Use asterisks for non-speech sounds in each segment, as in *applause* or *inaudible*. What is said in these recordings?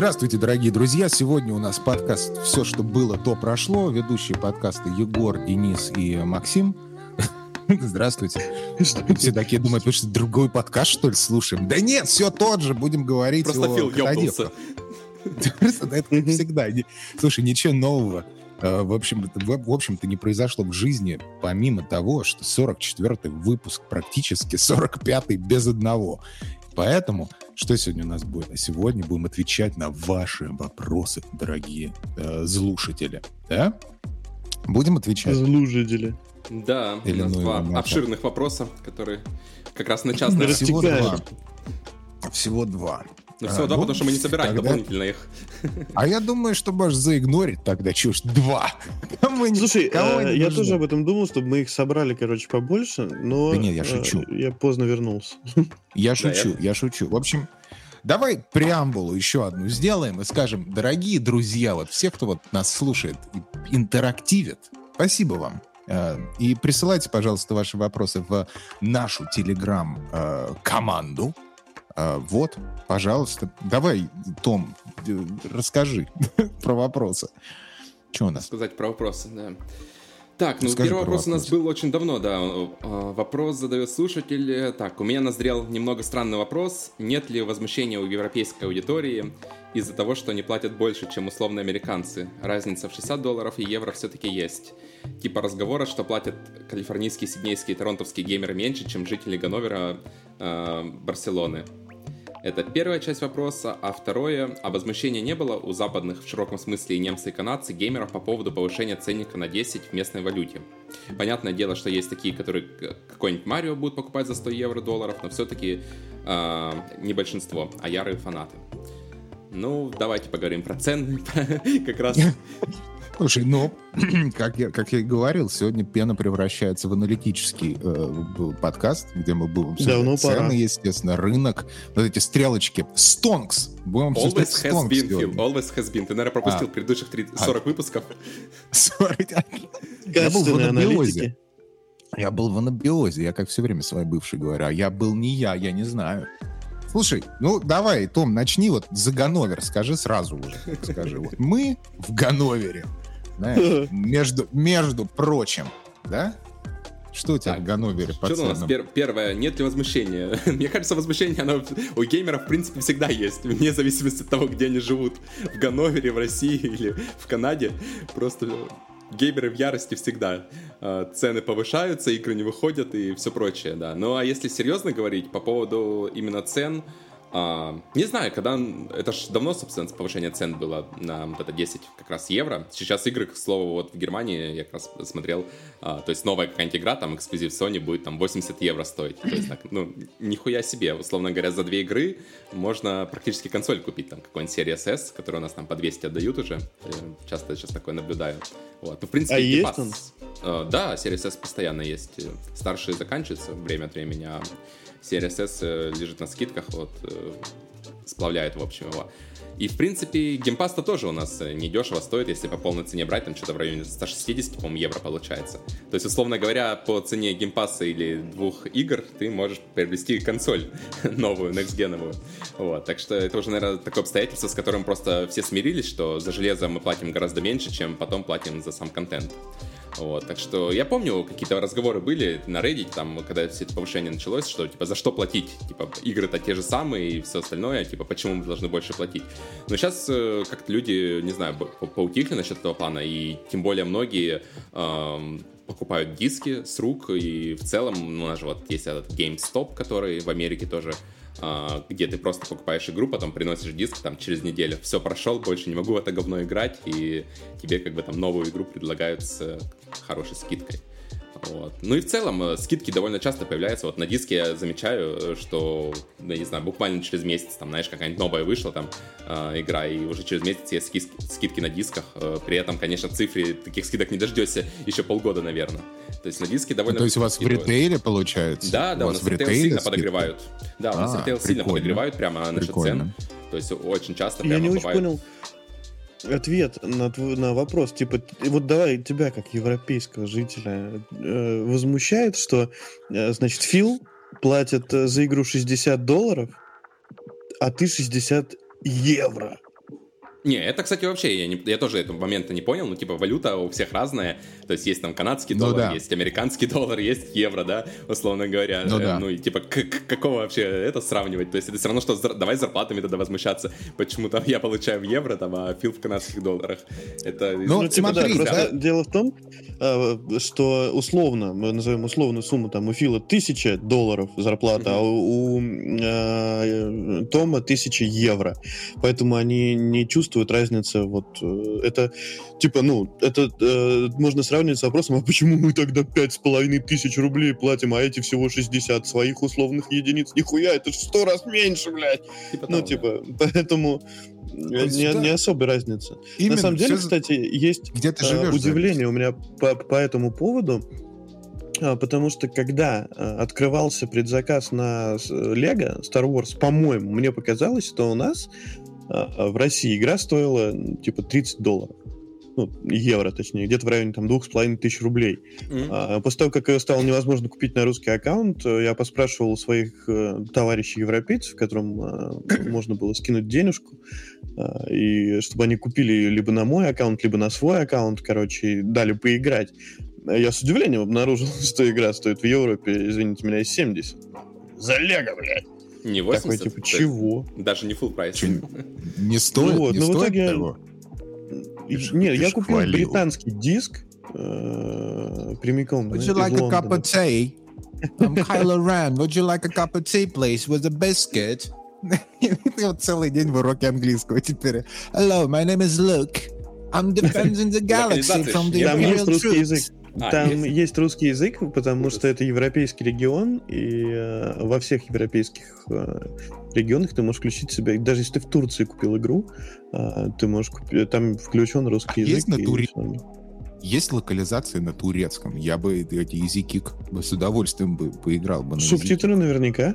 Здравствуйте, дорогие друзья. Сегодня у нас подкаст «Все, что было, то прошло». Ведущие подкаста Егор, Денис и Максим. *laughs* Здравствуйте. Все такие думают, что, другой подкаст, что ли, слушаем? Да нет, все тот же. Будем говорить Просто о Фил ёбнулся. *laughs* Просто это всегда. Слушай, ничего нового. Э, в общем, в общем-то не произошло в жизни, помимо того, что 44-й выпуск практически 45-й без одного. Поэтому, что сегодня у нас будет? А сегодня будем отвечать на ваши вопросы, дорогие э, злушатели. Да? Будем отвечать? Злушатели. Да, Или у нас ну два его обширных вопроса, которые как раз на час, наверное. Всего два. Всего два. Ну, всего А, два, ну, потому что мы не собираем тогда- дополнительно их. А я думаю, что можешь заигнорить тогда, чушь, два. *laughs* Мы Слушай, кого э, я тоже об этом думал, чтобы мы их собрали, короче, побольше, но Да нет, я э, шучу. я поздно вернулся. *laughs* Я Да, шучу, я шучу. В общем, давай преамбулу еще одну сделаем и скажем, дорогие друзья, вот все, кто вот нас слушает, и интерактивит, спасибо вам. Э, И присылайте, пожалуйста, ваши вопросы в нашу телеграм-команду. Вот, пожалуйста. Давай, Том, э, расскажи *laughs* про вопросы. Что у нас? Сказать про вопросы, да. Так, ну Расскажи первый про вопрос у нас вопрос. был очень давно, да. Э, Вопрос задает слушатель. Так, у меня назрел немного странный вопрос. Нет ли возмущения у европейской аудитории из-за того, что они платят больше, чем условные американцы? Разница в 60 долларов и евро все-таки есть. Типа разговора, что платят калифорнийские, сиднейские и торонтовские геймеры меньше, чем жители Ганновера, э, Барселоны. Это первая часть вопроса, а второе, а возмущения не было у западных в широком смысле и немцы и канадцы геймеров по поводу повышения ценника на 10 в местной валюте. Понятное дело, что есть такие, которые какой-нибудь Марио будут покупать за 100 евро долларов, но все-таки не большинство, а ярые фанаты. Ну, давайте поговорим про цены. *laughs* Как раз *laughs* Слушай, ну, *clears throat* как я, как я и говорил, сегодня пена превращается в аналитический э, подкаст, где мы будем обсуждать Давно цены, пора. естественно, рынок, вот эти стрелочки. Стонкс! Будем обсуждать always has Стонкс been, сегодня. always has been. Ты, наверное, пропустил А. предыдущих 30 А. 40 выпусков. *laughs* Sorry. Я был в анабиозе. Я был в анабиозе, я как все время своей бывшей говорю, а я был не я, я не знаю. Слушай, ну давай, Том, начни вот за Ганновер, скажи сразу уже. Скажи, вот мы в Ганновере, знаешь, *laughs* между, между прочим, да? Что у тебя Так, в Ганновере по Что у нас пер- первое? Нет ли возмущения? *laughs* Мне кажется, возмущение оно у геймеров в принципе всегда есть, вне зависимости от того, где они живут. В Ганновере, в России или в Канаде. Просто геймеры в ярости всегда. Э, Цены повышаются, игры не выходят и все прочее, да. Ну а если серьезно говорить по поводу именно цен, а, не знаю, когда... Это ж давно, собственно, повышение цен было на вот это 10 как раз евро. Сейчас игры, к слову, вот в Германии я как раз смотрел, а, то есть новая какая-нибудь игра, там эксклюзив Sony будет там 80 евро стоить. То есть так, ну, нихуя себе. Условно говоря, за две игры можно практически консоль купить, там какой-нибудь Series S, который у нас там по 200 отдают уже. Я часто сейчас такое наблюдаю. Вот. Ну, в принципе, А есть Pass- он? Э, Да, Series S постоянно есть. Старшие заканчиваются время от времени, а Series S э, лежит на скидках, вот, э, сплавляют, в общем, его. И, в принципе, Game Pass -то тоже у нас э, недешево стоит, если по полной цене брать, там что-то в районе 160, по-моему, евро получается. То есть, условно говоря, по цене Game Pass а или двух игр ты можешь приобрести консоль *laughs* новую, next-gen овую. Вот, так что это уже, наверное, такое обстоятельство, с которым просто все смирились, что за железо мы платим гораздо меньше, чем потом платим за сам контент. Вот, так что я помню, какие-то разговоры были на Reddit, там, когда все это повышение началось, что, типа, за что платить? Типа, игры-то те же самые и все остальное, типа, почему мы должны больше платить? Но сейчас как-то люди, не знаю, по- поутихли насчет этого плана, и тем более многие эм, покупают диски с рук, и в целом, ну, у нас же вот есть этот GameStop, который в Америке тоже где ты просто покупаешь игру, потом приносишь диск там через неделю, все прошел, больше не могу в это говно играть, и тебе как бы там новую игру предлагают с хорошей скидкой. Вот. Ну и в целом э, скидки довольно часто появляются. Вот на диске я замечаю, э, что, да, не знаю, буквально через месяц, там, знаешь, какая-нибудь новая вышла там э, игра, и уже через месяц есть ски- скидки на дисках. Э, При этом, конечно, в цифре таких скидок не дождешься *laughs* еще полгода, наверное. То есть на диске довольно... То есть у вас в скидывают. ритейле получается? Да, да, у нас ритейл ритейле сильно скидка? подогревают. Да, у нас А, ритейл сильно прикольно. подогревают прямо насчет Прикольно. цен. То есть очень часто Я прямо не очень бывает... понял ответ на, тв- на вопрос. Типа, вот давай тебя, как европейского жителя, э, возмущает, что, э, значит, Фил платит э, за игру 60 долларов, а ты 60 евро. Не, это, кстати, вообще, я, не, я тоже этого момента не понял, ну, типа, валюта у всех разная, то есть есть там канадский Ну доллар, да. есть американский *laughs* доллар, есть евро, да, условно говоря. Ну Э, да. Ну, и типа, к- к- какого вообще это сравнивать? То есть это все равно, что зар- давай зарплатами тогда возмущаться, почему там я получаю в евро, там, а Фил в канадских долларах. Это... Ну, Ну, типа, смотри, да, да. дело в том, э, что условно, мы назовем условную сумму, там, у Фила тысяча долларов зарплата, а у, у, э, Тома тысяча евро. Поэтому они не чувствуют разницы. Вот э, это, типа, ну, это э, можно сравнивать с вопросом, а почему мы тогда пять с половиной тысяч рублей платим, а эти всего 60 своих условных единиц? Нихуя, это сто раз меньше, блядь. Типа Ну, того, типа, *laughs* поэтому э, есть, не, да. не особой разницы. Именно, На самом деле, всё- кстати, есть где ты э, живешь. удивление у меня по, по этому поводу, потому что когда открывался предзаказ на Лего Star Wars, по-моему, мне показалось, что у нас в России игра стоила типа 30 долларов. Ну, евро, точнее, где-то в районе там двух с половиной тысяч рублей. Мгм. А, После того, как ее стало невозможно купить на русский аккаунт, э, я поспрашивал у своих э, товарищей европейцев, которым э, *coughs* можно было скинуть денежку, э, и чтобы они купили либо на мой аккаунт, либо на свой аккаунт, короче, и дали поиграть. А Я с удивлением обнаружил, *laughs* что игра стоит в Европе, извините меня, 70. За лего, блядь. Не Такой, 80? типа, то есть чего? Даже не full прайс. *laughs* Не стоит, вот, не ну, стоит итоге- того. И- Ты ж- Нет, ты я купил хвалил. британский диск э, прямиком Would you like a cup of tea? *laughs* I'm Kylo Ren. Would you like a cup of tea, please, with a biscuit? *laughs* Ты вот целый день в уроке английского теперь. Hello, my name is Luke. I'm defending the galaxy from the. Imperial troops. А, Там есть? есть. русский язык, потому Ужас. что это европейский регион, и э, во всех европейских э, регионах ты можешь включить себе, даже если ты в Турции купил игру, э, ты можешь купить, там включен русский А язык. есть на туре-. Есть локализации на турецком. Я бы эти языки с удовольствием бы поиграл бы на языке. Субтитры наверняка.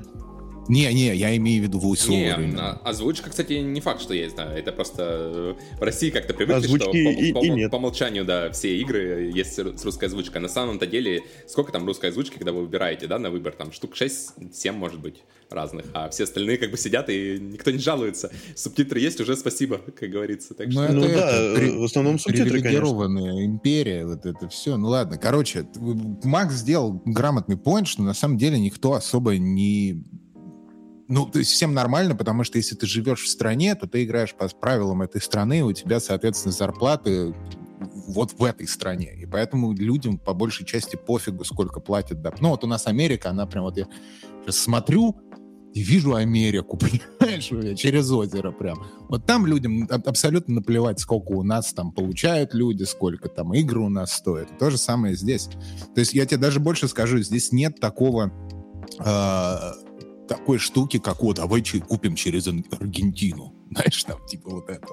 Не, не, я имею в виду Не, voice-over именно. а- озвучка, кстати, не факт, что есть, да. Это просто э, в России как-то привыкли, Озвучки что по, и- по- и нет. по умолчанию, да, все игры есть с русской озвучкой. На самом-то деле, сколько там русской озвучки, когда вы выбираете, да, на выбор? Там штук 6-7, может быть, разных. А все остальные как бы сидят, и никто не жалуется. Субтитры есть, уже спасибо, *laughs* как говорится. Так Ну, что... это Ну это, да, при- в основном субтитры, конечно. империя, вот это все. Ну ладно, короче, Макс сделал грамотный поинт, что на самом деле никто особо не... Ну, то есть всем нормально, потому что если ты живешь в стране, то ты играешь по правилам этой страны, у тебя, соответственно, зарплаты вот в этой стране. И поэтому людям по большей части пофигу, сколько платят. Да. Ну, вот у нас Америка, она прям вот я сейчас смотрю и вижу Америку, *laughs* понимаешь, через озеро прям. Вот там людям аб- абсолютно наплевать, сколько у нас там получают люди, сколько там игры у нас стоят. То же самое здесь. То есть я тебе даже больше скажу, здесь нет такого э, такой штуки, как вот, давайте купим через Аргентину. *laughs* Знаешь, там типа вот это.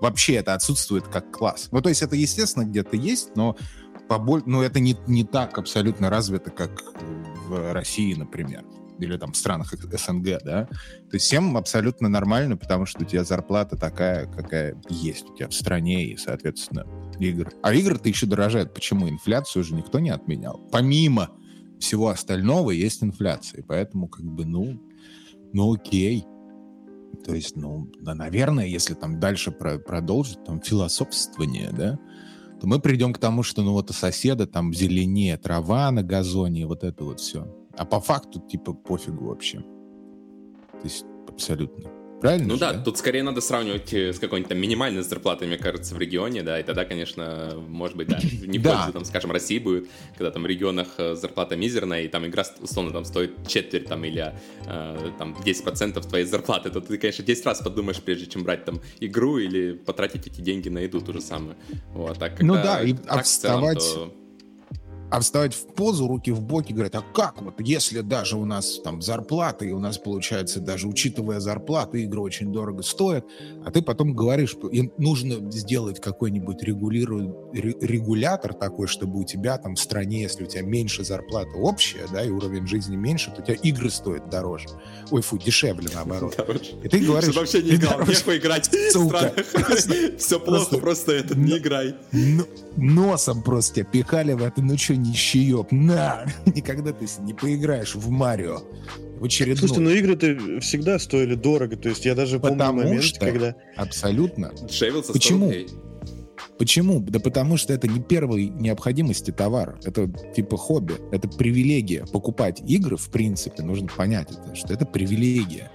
Вообще это отсутствует как класс. Ну, то есть это, естественно, где-то есть, но поболь... ну, это не, не так абсолютно развито, как в России, например или там в странах СНГ, да, то есть всем абсолютно нормально, потому что у тебя зарплата такая, какая есть у тебя в стране, и, соответственно, игры. А игры-то еще дорожают. Почему? Инфляцию же никто не отменял. Помимо всего остального есть инфляция, поэтому как бы, ну, ну окей. То есть, ну, да, наверное, если там дальше про- продолжить там философствование, да, то мы придем к тому, что ну вот у соседа там зеленее трава на газоне, вот это вот все. А по факту, типа, пофигу вообще. То есть, абсолютно. Правильно Ну же, да, тут скорее надо сравнивать э, с какой-нибудь там минимальной зарплатой, мне кажется, в регионе, да, и тогда, конечно, может быть, да, *coughs* не Да. пользу, там, скажем, России будет, когда там в регионах э, зарплата мизерная, и там игра, условно, там стоит четверть, там, или э, там 10% твоей зарплаты, то ты, конечно, 10 раз подумаешь, прежде чем брать там игру или потратить эти деньги на еду, то же самое. Вот, так Ну когда да, и так вставать то- А вставать в позу, руки в боки, говорят, а как вот, если даже у нас там зарплата, и у нас получается, даже учитывая зарплату, игры очень дорого стоят, а ты потом говоришь, что им нужно сделать какой-нибудь регулиру- ре- регулятор такой, чтобы у тебя там в стране, если у тебя меньше зарплата общая, да, и уровень жизни меньше, то у тебя игры стоят дороже. Ой, фу, дешевле наоборот. *laughs* Короче, И ты говоришь... Чтобы вообще не играл, дороже. нехуй играть. Все плохо, просто- этот, не играй. Носом просто тебя пихали в это, ну что, нищеёб, на! *laughs* Никогда ты не поиграешь в Марио. в очередной. Слушайте, но игры-то всегда стоили дорого. То есть я даже помню Потому момент, что- когда... Абсолютно. 100 Почему? Почему? Да потому что это не первой необходимости товар. Это типа хобби. Это привилегия. Покупать игры, в принципе, нужно понять это, что это привилегия.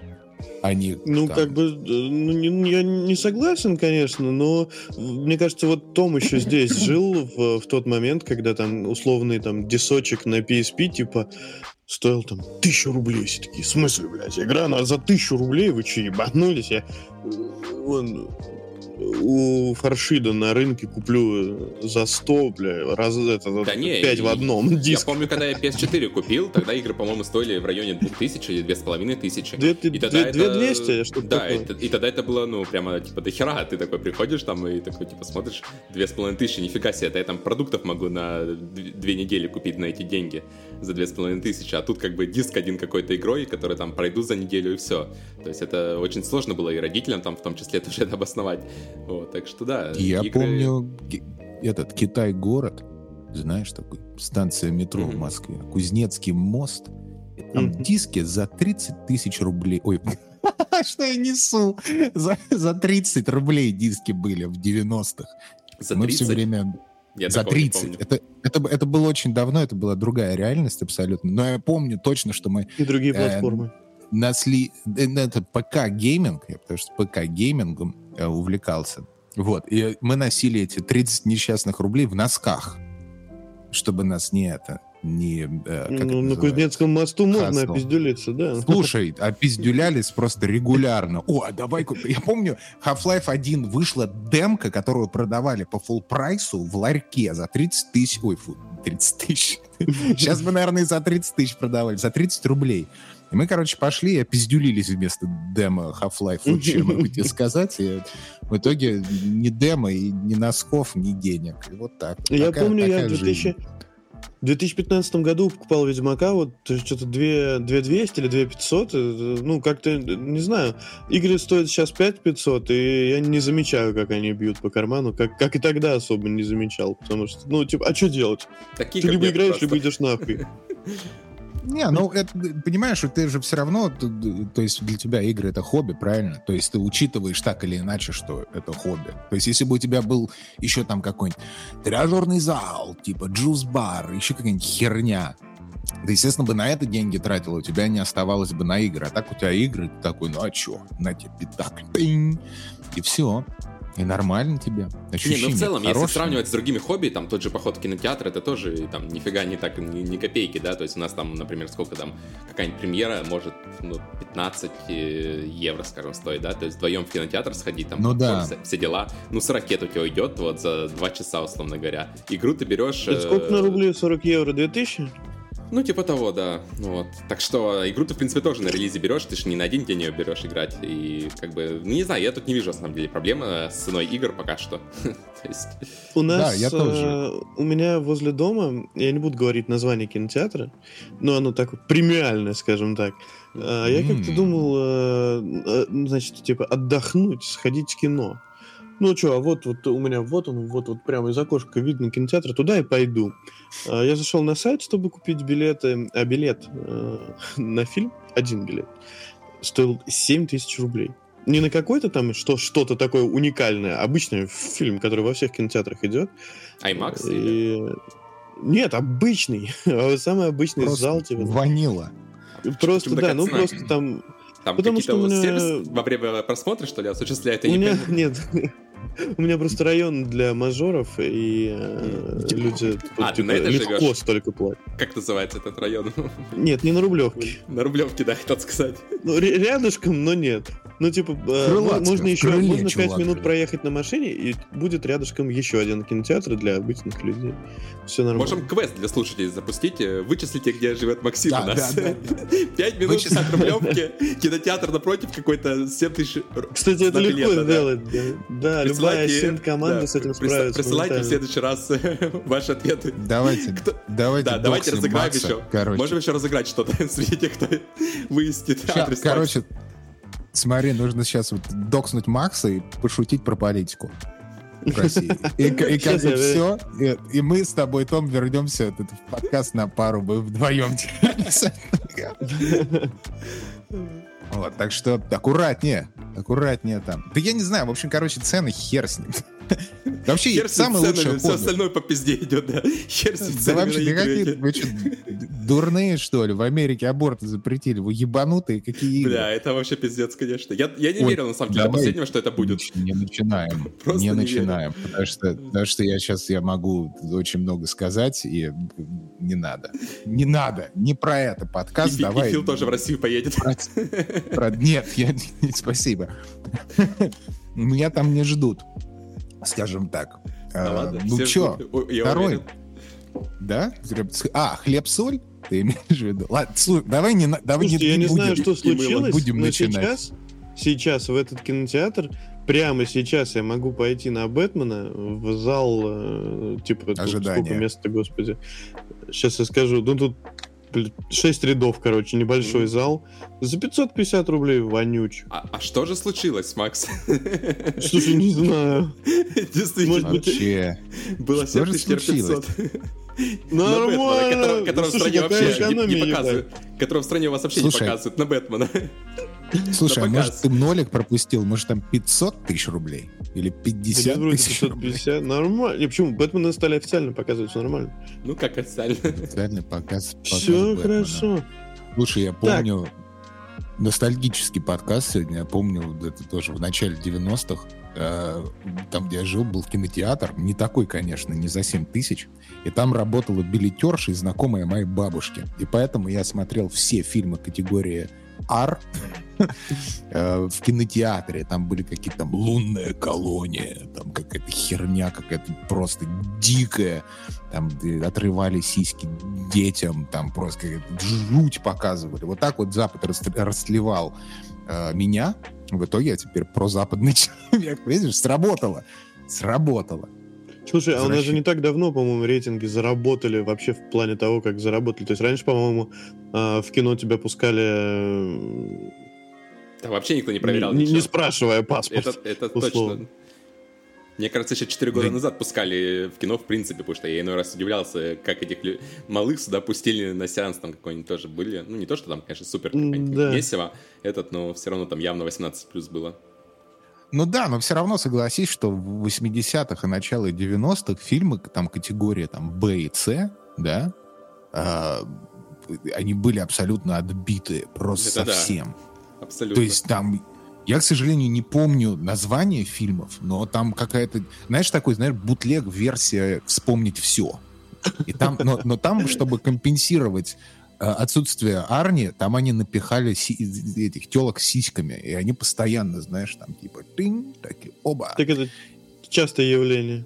А не Ну, там, как бы, э, ну, не- я не согласен, конечно, но мне кажется, вот Том еще здесь *laughs* жил в, в тот момент, когда там условный там дисочек на PSP, типа, стоил там тысячу рублей. Все такие, в смысле, блядь, игра на за тысячу рублей? Вы че, ебанулись? Я вон, у Фаршида на рынке куплю за 100, бля, раз это, Да не, 5 в и- одном *laughs* Я диск. помню, когда я PS4 купил, тогда игры, по-моему, стоили в районе 2000 или 2500. Две- И тогда две- две это- 200, что-то Да, и, тогда это было, ну, прямо, типа, до хера. Ты такой приходишь там и такой, типа, смотришь, две с половиной тысячи, нифига себе, это я там продуктов могу на две недели купить на эти деньги за две с половиной тысячи, а тут как бы диск один какой-то игрой, который там пройду за неделю и все. То есть это очень сложно было и родителям там в том числе тоже это обосновать. *laughs* Вот, так что да. Я игры- помню этот Китай-город, знаешь, такой станция метро в Мгм. Москве, Кузнецкий мост. Там Мгм. диски за 30 тысяч рублей. Ой, *laughs* что я несу? За, за 30 рублей диски были в 90-х. За Мы 30? все время Я за такого не 30. помню. Это, это, это было очень давно, это была другая реальность абсолютно. Но я помню точно, что мы И другие Э, платформы. насли... э, Это ПК-гейминг, потому что ПК-геймингом э, увлекался. Вот, и мы носили эти 30 несчастных рублей в носках, чтобы нас не это, не... э, Ну, на называется? Кузнецком мосту можно Хасло. опиздюлиться, да. Слушай, *laughs* опиздюлялись просто регулярно. О, а давай. Я помню, Half-Life 1 вышла демка, которую продавали по full прайсу в ларьке за 30 тысяч. Ой, фу, 30 тысяч. Сейчас бы, наверное, за 30 тысяч продавали, за 30 рублей. И мы, короче, пошли и опиздюлились вместо демо Half-Life. Вот что я могу тебе *laughs* сказать. И в итоге ни демо, и ни носков, ни денег. И вот так. Я Такая- помню, я такая в жизнь. 2000 в 2015 году покупал Ведьмака, вот что-то 2, 2200 или 2500, э, ну как-то, не знаю, игры стоят сейчас 5500, и я не замечаю, как они бьют по карману, как, как и тогда особо не замечал, потому что, ну, типа, а что делать? Такие, Ты либо я играешь, просто. либо идешь нахуй. *laughs* Не, ну, это, понимаешь, ты же все равно, то есть для тебя игры это хобби, правильно? То есть ты учитываешь так или иначе, что это хобби. То есть если бы у тебя был еще там какой-нибудь тренажерный зал, типа джуз-бар, еще какая-нибудь херня, ты, естественно, бы на это деньги тратил, у тебя не оставалось бы на игры. А так у тебя игры, ты такой, ну а чё, на тебе пятак, тынь, и все. И нормально тебе. Не, Ощущение ну в целом, если хорошее. сравнивать с другими хобби, там тот же поход в кинотеатр, это тоже там нифига не так, ни, ни копейки, да, то есть у нас там, например, сколько там, какая-нибудь премьера может, ну, 15 э, евро, скажем, стоит, да, то есть вдвоем в кинотеатр сходить, там, Ну да. все, все дела, ну, с ракет у тебя уйдет вот за 2 часа, условно говоря. Игру ты берешь... Это сколько на э, рубли? 40 евро? 2000? Ну, типа того, да. Ну Вот. Так что игру ты, в принципе, тоже на релизе берешь, ты же не на один день ее берешь играть. И как бы, ну не знаю, я тут не вижу, на самом деле, проблемы с ценой игр пока что. *laughs* То есть, У нас, я тоже. э, у меня возле дома, я не буду говорить название кинотеатра, но оно такое премиальное, скажем так. А, Я как-то думал, э, э, значит, типа отдохнуть, сходить в кино. Ну что, а вот, вот у меня вот он, вот, вот прямо из окошка видно кинотеатр, туда и пойду. А, Я зашел на сайт, чтобы купить билеты, а билет э, *laughs* на фильм, один билет, стоил 7 тысяч рублей. Не на какой-то там что, что-то такое уникальное, обычный фильм, который во всех кинотеатрах идет. IMAX или... И- Нет, обычный. *laughs* Самый обычный Просто зал. Типа. Ванила. Просто, да, ну цена? просто там... Там потому какие-то что у меня- сервис во время просмотра, что ли, осуществляет? У Я не меня понимаю. нет. *laughs* У меня просто район для мажоров, и э, люди А, типа, это легко столько платят. Как называется этот район? Нет, не на Рублевке. На Рублевке, да, хотел сказать. Ну, ря- рядышком, но нет. Ну, типа, э, можно еще можно 5 чувак, минут проехать на машине, и будет рядышком еще один кинотеатр для обычных людей. Все нормально. Можем квест для слушателей запустить. э, Вычислите, где живет Максим Да, у нас. да, *laughs* Пять минут Вычислите. от Рублевки, *laughs* кинотеатр напротив, какой-то 7 тысяч... Кстати, это легко сделать. Да, любая Присылайте- синт-команда да, с этим справится. Присылайте в следующий раз *laughs* ваши ответы. Давайте, Кто- давайте, Да, давайте разыграем Макса, еще. Короче. Можем еще разыграть что-то *laughs* среди тех, кто выяснит Ща, адрес. короче, смотри, нужно сейчас вот докснуть Макса и пошутить про политику. в России. И, и как бы все. И, и мы с тобой, Том, вернемся этот, в подкаст на пару, мы вдвоем. *laughs* Вот, так что аккуратнее, аккуратнее там. Да я не знаю, в общем, короче, цены хер с ним. Вообще, Хер с самое ценами, лучшее Все остальное по пизде идет, да. Хер Да вообще, да какие вы что, дурные, что ли? В Америке аборты запретили. Вы ебанутые, какие игры? Бля, это вообще пиздец, конечно. Я, я не Ой, верил, на самом деле, до последнего, что это будет. Не, начинаем. *laughs* Просто не не начинаем. Потому что, потому что я сейчас я могу очень много сказать, и не надо. Не надо. Не про это И, подкаст. И давай. Фил тоже в Россию поедет. Про- про- Нет, я *laughs* спасибо. *laughs* Меня там не ждут, скажем так. Да А, ладно, Ну чё, второй? уверен. Да? А, хлеб-соль? Ты имеешь в виду? Ладно, слушай, давай не, давай Слушайте, я не будем. знаю, что случилось, будем но начинать. сейчас, сейчас в этот кинотеатр, прямо сейчас я могу пойти на Бэтмена в зал, э, типа, тут Ожидания. сколько места, господи. Сейчас я скажу, ну тут 6 рядов, короче, небольшой зал. За 550 рублей вонюч. А, а что же случилось, Макс? *laughs* Слушай, не знаю. Действительно. Может быть, Вообще. Было Что же 7500. Нормально. Которого, в Слушай, стране вообще не, показывают. Которого в стране у вас вообще Слушай. не показывают на Бэтмена. Слушай, а может ты нолик пропустил? Может там 500 тысяч рублей? Или Да 50 нет, вроде тысяч рублей? 550. Нормально. И почему? Бэтмена стали официально показывать, все нормально. Ну, как официально. Официальный показ. показ Все Бэтмена. хорошо. Слушай, я помню ностальгический подкаст сегодня. Я помню, вот это тоже в начале 90-х. э, Там, где я жил, был кинотеатр. Не такой, конечно, не за 7 тысяч. И там работала билетерша и знакомая моей бабушки. И поэтому я смотрел все фильмы категории R э, в кинотеатре. Там были какие-то там лунная колония, там какая-то херня какая-то просто дикая. Там отрывали сиськи детям, там просто жуть показывали. Вот так вот Запад рас- растлевал э, меня. В итоге я теперь прозападный *laughs* человек. Видишь, сработало. Сработало. Слушай, а у нас же не так давно, по-моему, рейтинги заработали вообще в плане того, как заработали. То есть раньше, по-моему, а, в кино тебя пускали, э, Да вообще никто не проверял не, не ничего. спрашивая паспорт. Это, это условно. точно. Мне кажется, еще 4 года Да. назад пускали в кино, в принципе, потому что я иной раз удивлялся, как этих лю- малых сюда пустили на сеанс, там какой-нибудь тоже были. Ну, не то, что там, конечно, супер да. месиво, этот, но все равно там явно 18 плюс было. Ну да, но все равно согласись, что в 80-х и начале 90-х фильмы там категория там Б и С, да, а, они были абсолютно отбиты просто Это да. совсем. Абсолютно. То есть там, я, к сожалению, не помню название фильмов, но там какая-то, знаешь, такой, знаешь, бутлег-версия «Вспомнить все». И там, но, но там, чтобы компенсировать э, отсутствие Арни, там они напихали си- этих телок с сиськами, и они постоянно, знаешь, там типа тынь, такие, оба. Так это частое явление.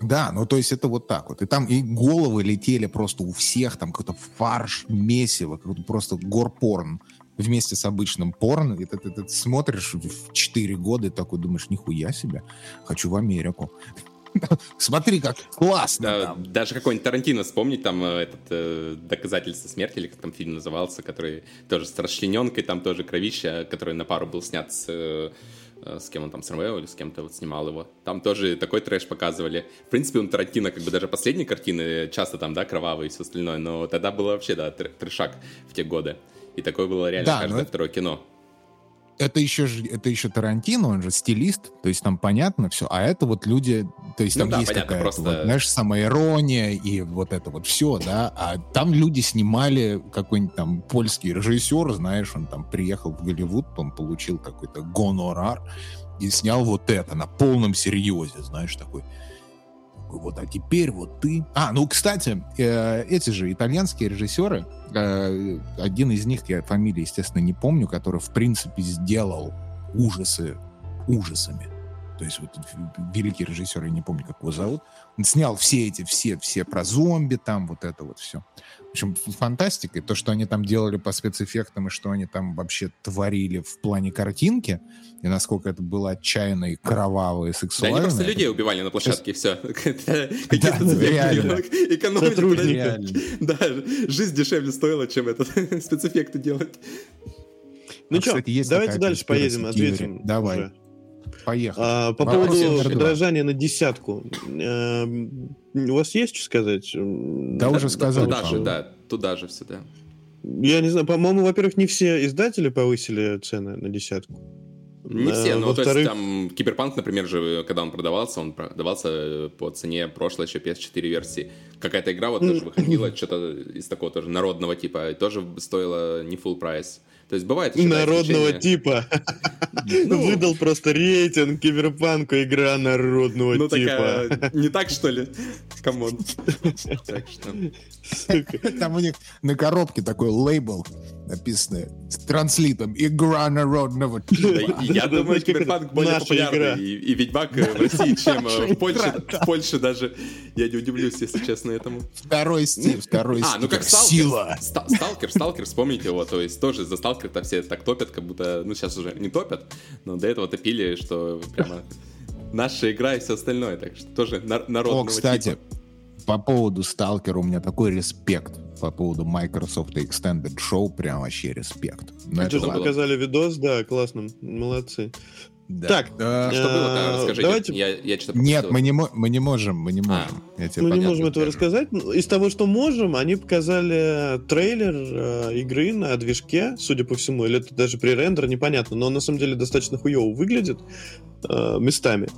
Да, ну то есть это вот так вот. И там и головы летели просто у всех, там какой-то фарш, месиво, какой-то просто горпорн вместе с обычным порно. И ты, ты- ты смотришь в 4 года и такой думаешь, нихуя себе, хочу в Америку. *laughs* Смотри, как классно Да, там. даже какой-нибудь Тарантино вспомнить, там э, этот э, «Доказательство смерти», или как там фильм назывался, который тоже с расчлененкой, там тоже кровища, который на пару был снят с... э, э, с кем он там, с Ромео или с кем-то вот снимал его. Там тоже такой трэш показывали. В принципе, он Тарантино, как бы даже последние картины часто там, да, кровавые и все остальное, но тогда было вообще, да, тр- трешак в те годы. И такое было реально Да, каждое это- второе кино. Это еще, же- это еще Тарантино, он же стилист, то есть там понятно все, а это вот люди, то есть Ну там да, есть какая-то, просто- вот, знаешь, самоирония и вот это вот все, да, а там люди снимали какой-нибудь там польский режиссер, знаешь, он там приехал в Голливуд, он получил какой-то гонорар и снял вот это на полном серьезе, знаешь, такой, такой вот, а теперь вот ты... А, ну, кстати, э, эти же итальянские режиссеры, э, один из них, я фамилии, естественно, не помню, который, в принципе, сделал ужасы ужасами. То есть вот великий режиссер, я не помню, как его зовут, он снял все эти, все, все про зомби там, вот это вот все. В общем, фантастика. И то, что они там делали по спецэффектам, и что они там вообще творили в плане картинки, и насколько это было отчаянно и кроваво и Да сексуально. они просто это людей убивали на площадке, и все. *laughs* Да, *laughs* реально. Да, жизнь дешевле стоила, чем этот *laughs* спецэффекты делать. Ну А, что, давайте дальше поедем, ответим. Давай. Поехали. А, по Вопрос поводу дрожания на десятку. Эм, У вас есть что сказать? Да уже сказали, Туда же, да, туда же всегда. Я не знаю, по-моему, во-первых, не все издатели повысили цены на десятку. Не Э, все, но то есть там Киберпанк, например, же, когда он продавался, он продавался по цене прошлой еще PS4 версии. Какая-то игра вот тоже выходила, *laughs* что-то из такого тоже народного типа, тоже стоила не full price. То есть бывает еще, да, Народного исключения. типа. *laughs* Ну. Выдал просто рейтинг киберпанку игра народного Ну типа. такая, не так что ли? Come on. Так что... Сука. Там у них на коробке такой лейбл написано с транслитом «Игра народного Да, типа». Я думаю, Киберпанк более популярный, и Ведьмак в России, чем э, в Польше. да. В Польше даже. Я не удивлюсь, если честно, этому. Второй стиль, второй А, ну как Сталкер. Сила. Ста- Сталкер, Сталкер, вспомните его, то есть тоже за Сталкер-то все так топят, как будто, ну сейчас уже не топят, но до этого топили, что прямо наша игра и все остальное, так что тоже нар- народного О, кстати, типа. по поводу Сталкера у меня такой респект. По поводу Microsoft Extended Show прям вообще респект. Ну, А что там показали видос, да, классно, молодцы. Да. Так. А что было-то, э, расскажите. давайте- Я, я что-то Нет, мы не, мы не можем, мы не А. можем. Я тебе Мы не понятно можем этого скажу. рассказать. Ну, Из того, что можем, они показали трейлер э, игры на движке, судя по всему, или это даже пререндер, непонятно, но он на самом деле достаточно хуево выглядит э, местами.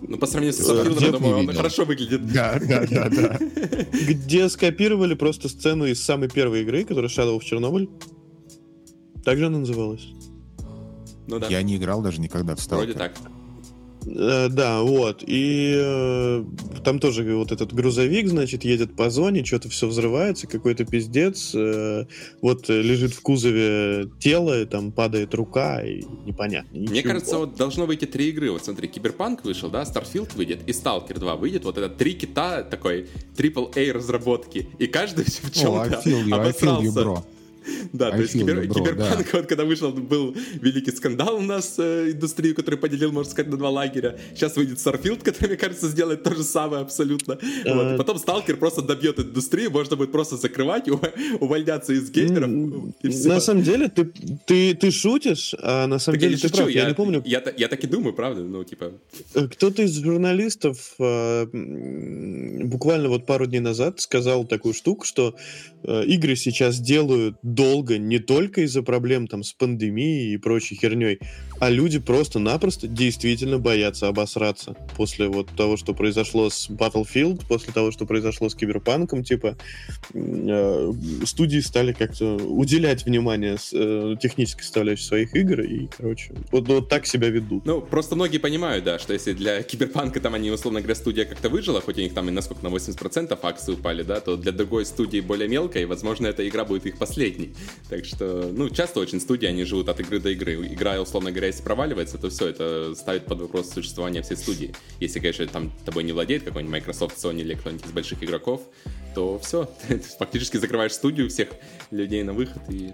Ну, по сравнению с Э, б думаю, не он хорошо выглядит. Да, да, да, да. *laughs* где скопировали просто сцену из самой первой игры, которая Shadow of Chernobyl. Так же она называлась. Ну да, Я не играл даже никогда в вроде Сталкер. так. Э, да, вот. И э, там тоже вот этот грузовик, значит, едет по зоне, что-то все взрывается, какой-то пиздец. э, вот э, лежит в кузове тело, и там падает рука, и непонятно. Мне ничего. кажется, вот должно выйти три игры. Вот смотри, Киберпанк вышел, да, Starfield выйдет, и Stalker 2 выйдет. Вот это три кита такой AAA разработки. И каждый *laughs* в О, чем-то I feel you, I feel you, bro. Да, I то есть кибер- bro, Киберпанк, вот когда вышел, был великий скандал у нас, э, индустрию, который поделил, можно сказать, на два лагеря. Сейчас выйдет Starfield, *laughs* который, мне кажется, сделает то же самое абсолютно. Вот. И потом Сталкер просто добьет индустрию, можно будет просто закрывать, *laughs* ув- увольняться из геймеров. На самом деле, ты, ты, ты шутишь, а на самом Так я деле не ты шучу, прав. Я, не помню, Я, та- я так и думаю, правда, ну, типа... Э, Кто-то из журналистов э, буквально вот пару дней назад сказал такую штуку, что э, игры сейчас делают долго не только из-за проблем там с пандемией и прочей херней, а люди просто-напросто действительно боятся обосраться после вот того, что произошло с Battlefield, после того, что произошло с Киберпанком, типа э, студии стали как-то уделять внимание с, э, технической составляющей своих игр и, короче, вот, вот так себя ведут. Ну, просто многие понимают, да, что если для Киберпанка там они, условно говоря, студия как-то выжила, хоть у них там и насколько на 80% акции упали, да, то для другой студии более мелкой, возможно, эта игра будет их последней. Так что, ну, часто очень студии, они живут от игры до игры. Игра, условно говоря, если проваливается, то все, это ставит под вопрос существование всей студии. Если, конечно, там тобой не владеет какой-нибудь Microsoft, Sony или кто-нибудь из больших игроков, то все, *laughs* ты фактически закрываешь студию, всех людей на выход и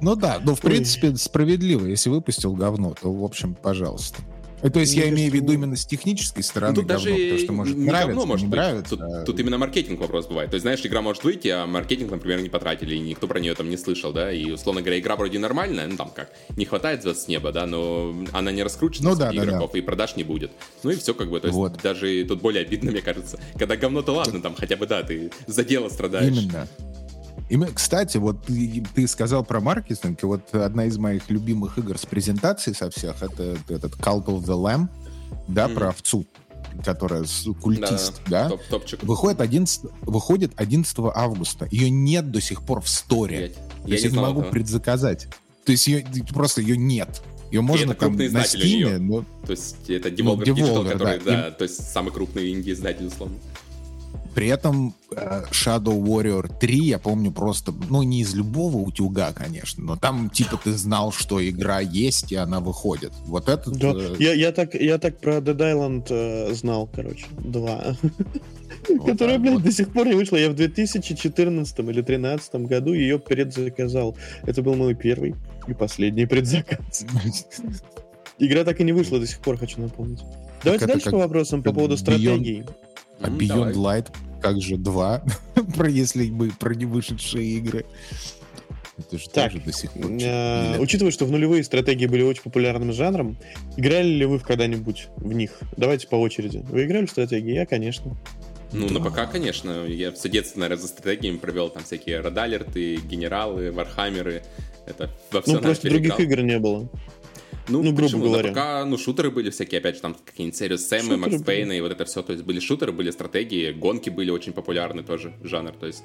Ну да, ну в принципе справедливо. Если выпустил говно, то в общем, пожалуйста. Э, То есть я имею в виду именно с технической стороны Ну, тут говно, даже потому что может не нравится, говно может не быть. нравится. Тут, а- тут именно маркетинг вопрос бывает. То есть, знаешь, игра может выйти, а маркетинг, например, не потратили, и никто про нее там не слышал, да, и, условно говоря, игра вроде нормальная, ну, там как, не хватает звезд с неба, да, но она не раскручена Ну да, да, игроков, и продаж не будет. Ну и все, как бы, то есть, Вот. даже тут более обидно, мне кажется. Когда говно-то ладно, там, хотя бы, да, ты за дело страдаешь. Именно. Именно, кстати, вот ты, ты сказал про маркетинг, и вот одна из моих любимых игр с презентацией со всех, это этот Cult of the Lamb, да, Мгм. про овцу, которая с- Да, культист, да, топ- топчик. выходит 11, выходит 11 августа. Ее нет до сих пор в сторе. Я не я не могу этого. предзаказать. То есть ее, просто ее нет. Ее можно это там на Steam, но То есть, это Ну, Devolver Digital, Devolver, который, да. да, то есть, самый крупный инди-издатель, условно. При этом э, Shadow Warrior 3, я помню просто, ну, не из любого утюга, конечно, но там, типа, ты знал, что игра есть, и она выходит. Вот этот... Да, э, я, я, так, я так про Dead Island э, знал, короче, два. вот Которая, блядь, вот. до сих пор не вышла. Я в 2014 или 2013 году ее предзаказал. Это был мой первый и последний предзаказ. *laughs* Игра так и не вышла до сих пор, хочу напомнить. Давайте это дальше по вопросам по поводу стратегии. А Beyond. Light, как же 2, *laughs* про если мы про не вышедшие игры. Это же Так, тоже до сих пор. Э, Учитывая, что в нулевые стратегии были очень популярным жанром, играли ли вы в когда-нибудь в них? Давайте по очереди. Вы играли в стратегии? Я, конечно. Ну, на ПК, конечно. Я все детство, наверное, за стратегиями провел там всякие радалерты, генералы, вархаммеры. Это во все Ну, просто других игр не было. Ну, ну, грубо почему? говоря. ПК, ну, шутеры были всякие, опять же, там какие-нибудь Serious Sam, Макс. Пейна и вот это все. То есть были шутеры, были стратегии, гонки были очень популярны тоже, жанр. То есть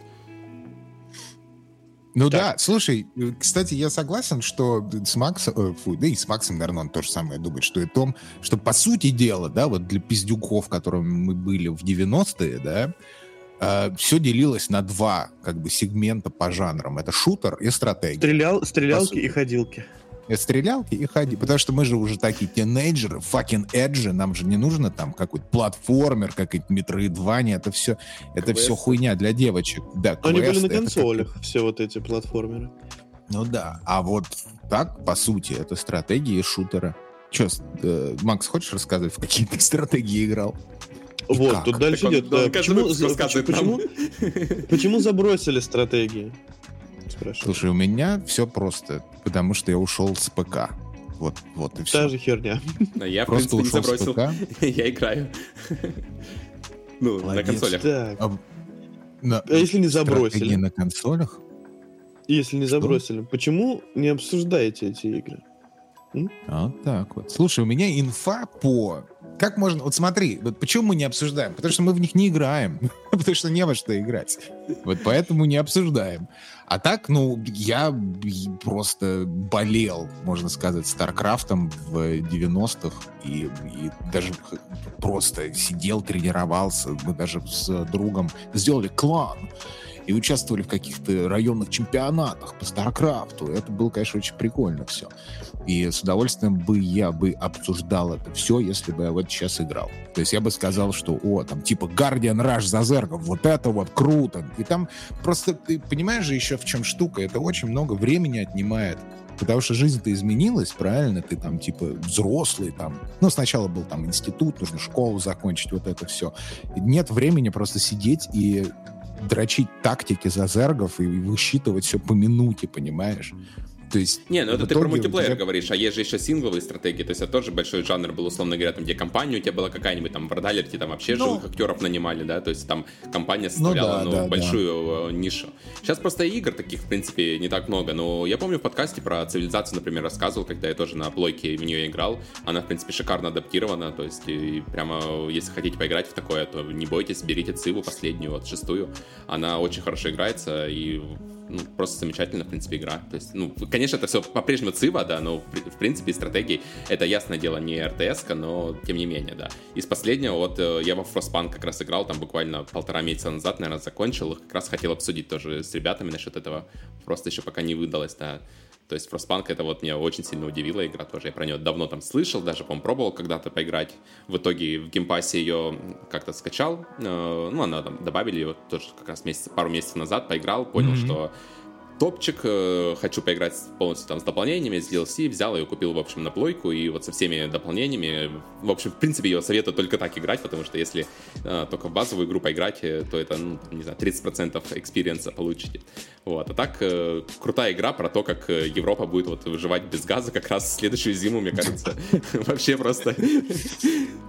Ну Так. да, слушай, э, кстати, я согласен, что с Максом, э, фу, да и с Максом, наверное, он то же самое думает, что и том, что по сути дела, да, вот для пиздюков, которыми мы были в 90-е, да, все делилось на два как бы сегмента по жанрам. Это шутер и стратегия. Стрелял, стрелялки и ходилки. Стрелялки и ходи. Потому что мы же уже такие тинейджеры, fucking эджи, нам же не нужно там какой-то платформер, какой-то метроидвания, это все, это все Квесты. хуйня для девочек. Да, Они были на это как- консолях, все вот эти платформеры. Ну да, а вот так, по сути, это стратегии и шутеры. Че, Макс, хочешь рассказать, в какие ты стратегии играл? И Вот, как? тут дальше Так он- идет. он да, каждый почему, почему, нам. почему забросили стратегии? Спрашиваю. Слушай, у меня все просто, потому что я ушел с ПК. Вот, вот и Та все. же херня. Да, я, в Просто принципе, не ушел с забросил. ПК. *laughs* Я играю. Ну, на Молодец. консолях. Так, А, на- а если не забросили? на консолях? Если не забросили, почему не обсуждаете эти игры? А, Вот так вот. Слушай, у меня инфа по... Как можно... Вот смотри, вот почему мы не обсуждаем? Потому что мы в них не играем. *laughs* Потому что не во что играть. Вот поэтому не обсуждаем. А так, ну, я просто болел, можно сказать, StarCraft ом в 90-х. И, и даже просто сидел, тренировался. Мы даже с другом сделали клан. И участвовали в каких-то районных чемпионатах по Старкрафту. Это было, конечно, очень прикольно все. И с удовольствием бы я бы обсуждал это все, если бы я вот сейчас играл. То есть я бы сказал, что, о, там, типа, Guardian Rush за зергов, вот это вот круто. И там просто, ты понимаешь же еще в чем штука, это очень много времени отнимает. Потому что жизнь-то изменилась, правильно? Ты там, типа, взрослый, там. Ну, сначала был там институт, нужно школу закончить, вот это все. Нет времени просто сидеть и дрочить тактики за зергов и высчитывать все по минуте, понимаешь? То есть... Не, ну это ты про мультиплеер тебя- говоришь, а есть же еще сингловые стратегии, то есть это тоже большой жанр был, условно говоря, там, где компания у тебя была какая-нибудь, там, в Радалерте там вообще Ну. живых актеров нанимали, да, то есть там компания составляла, да, ну, да, большую э, нишу. Сейчас просто игр таких, в принципе, не так много, но я помню в подкасте про цивилизацию, например, рассказывал, когда я тоже на плойке в нее играл, она, в принципе, шикарно адаптирована, то есть и прямо, если хотите поиграть в такое, то не бойтесь, берите Циву последнюю, вот шестую, она очень хорошо играется и ну, просто замечательная, в принципе, игра. То есть, ну, конечно, это все по-прежнему цива, да, но, в при- в принципе, стратегии, это, ясное дело, не РТС, но, тем не менее, да. Из последнего, вот, э, я во Frostpunk как раз играл, там, буквально полтора месяца назад, наверное, закончил, как раз хотел обсудить тоже с ребятами насчет этого, просто еще пока не выдалось, да. То есть Frostpunk это вот меня очень сильно удивила игра тоже. Я про нее давно там слышал, даже, по пробовал когда-то поиграть. В итоге в Game Pass е ее как-то скачал. Э, Ну, она там добавили ее тоже как раз месяц, пару месяцев назад, поиграл, понял, Мгм. что топчик, э, хочу поиграть полностью там с дополнениями, с DLC, взял ее, купил, в общем, на плойку, и вот со всеми дополнениями, в общем, в принципе, ее советую только так играть, потому что если э, только в базовую игру поиграть, э, то это, ну, не знаю, 30% experience а получите. Вот, а так, э, крутая игра про то, как э, Европа будет вот выживать без газа как раз в следующую зиму, мне кажется. *laughs* Вообще просто,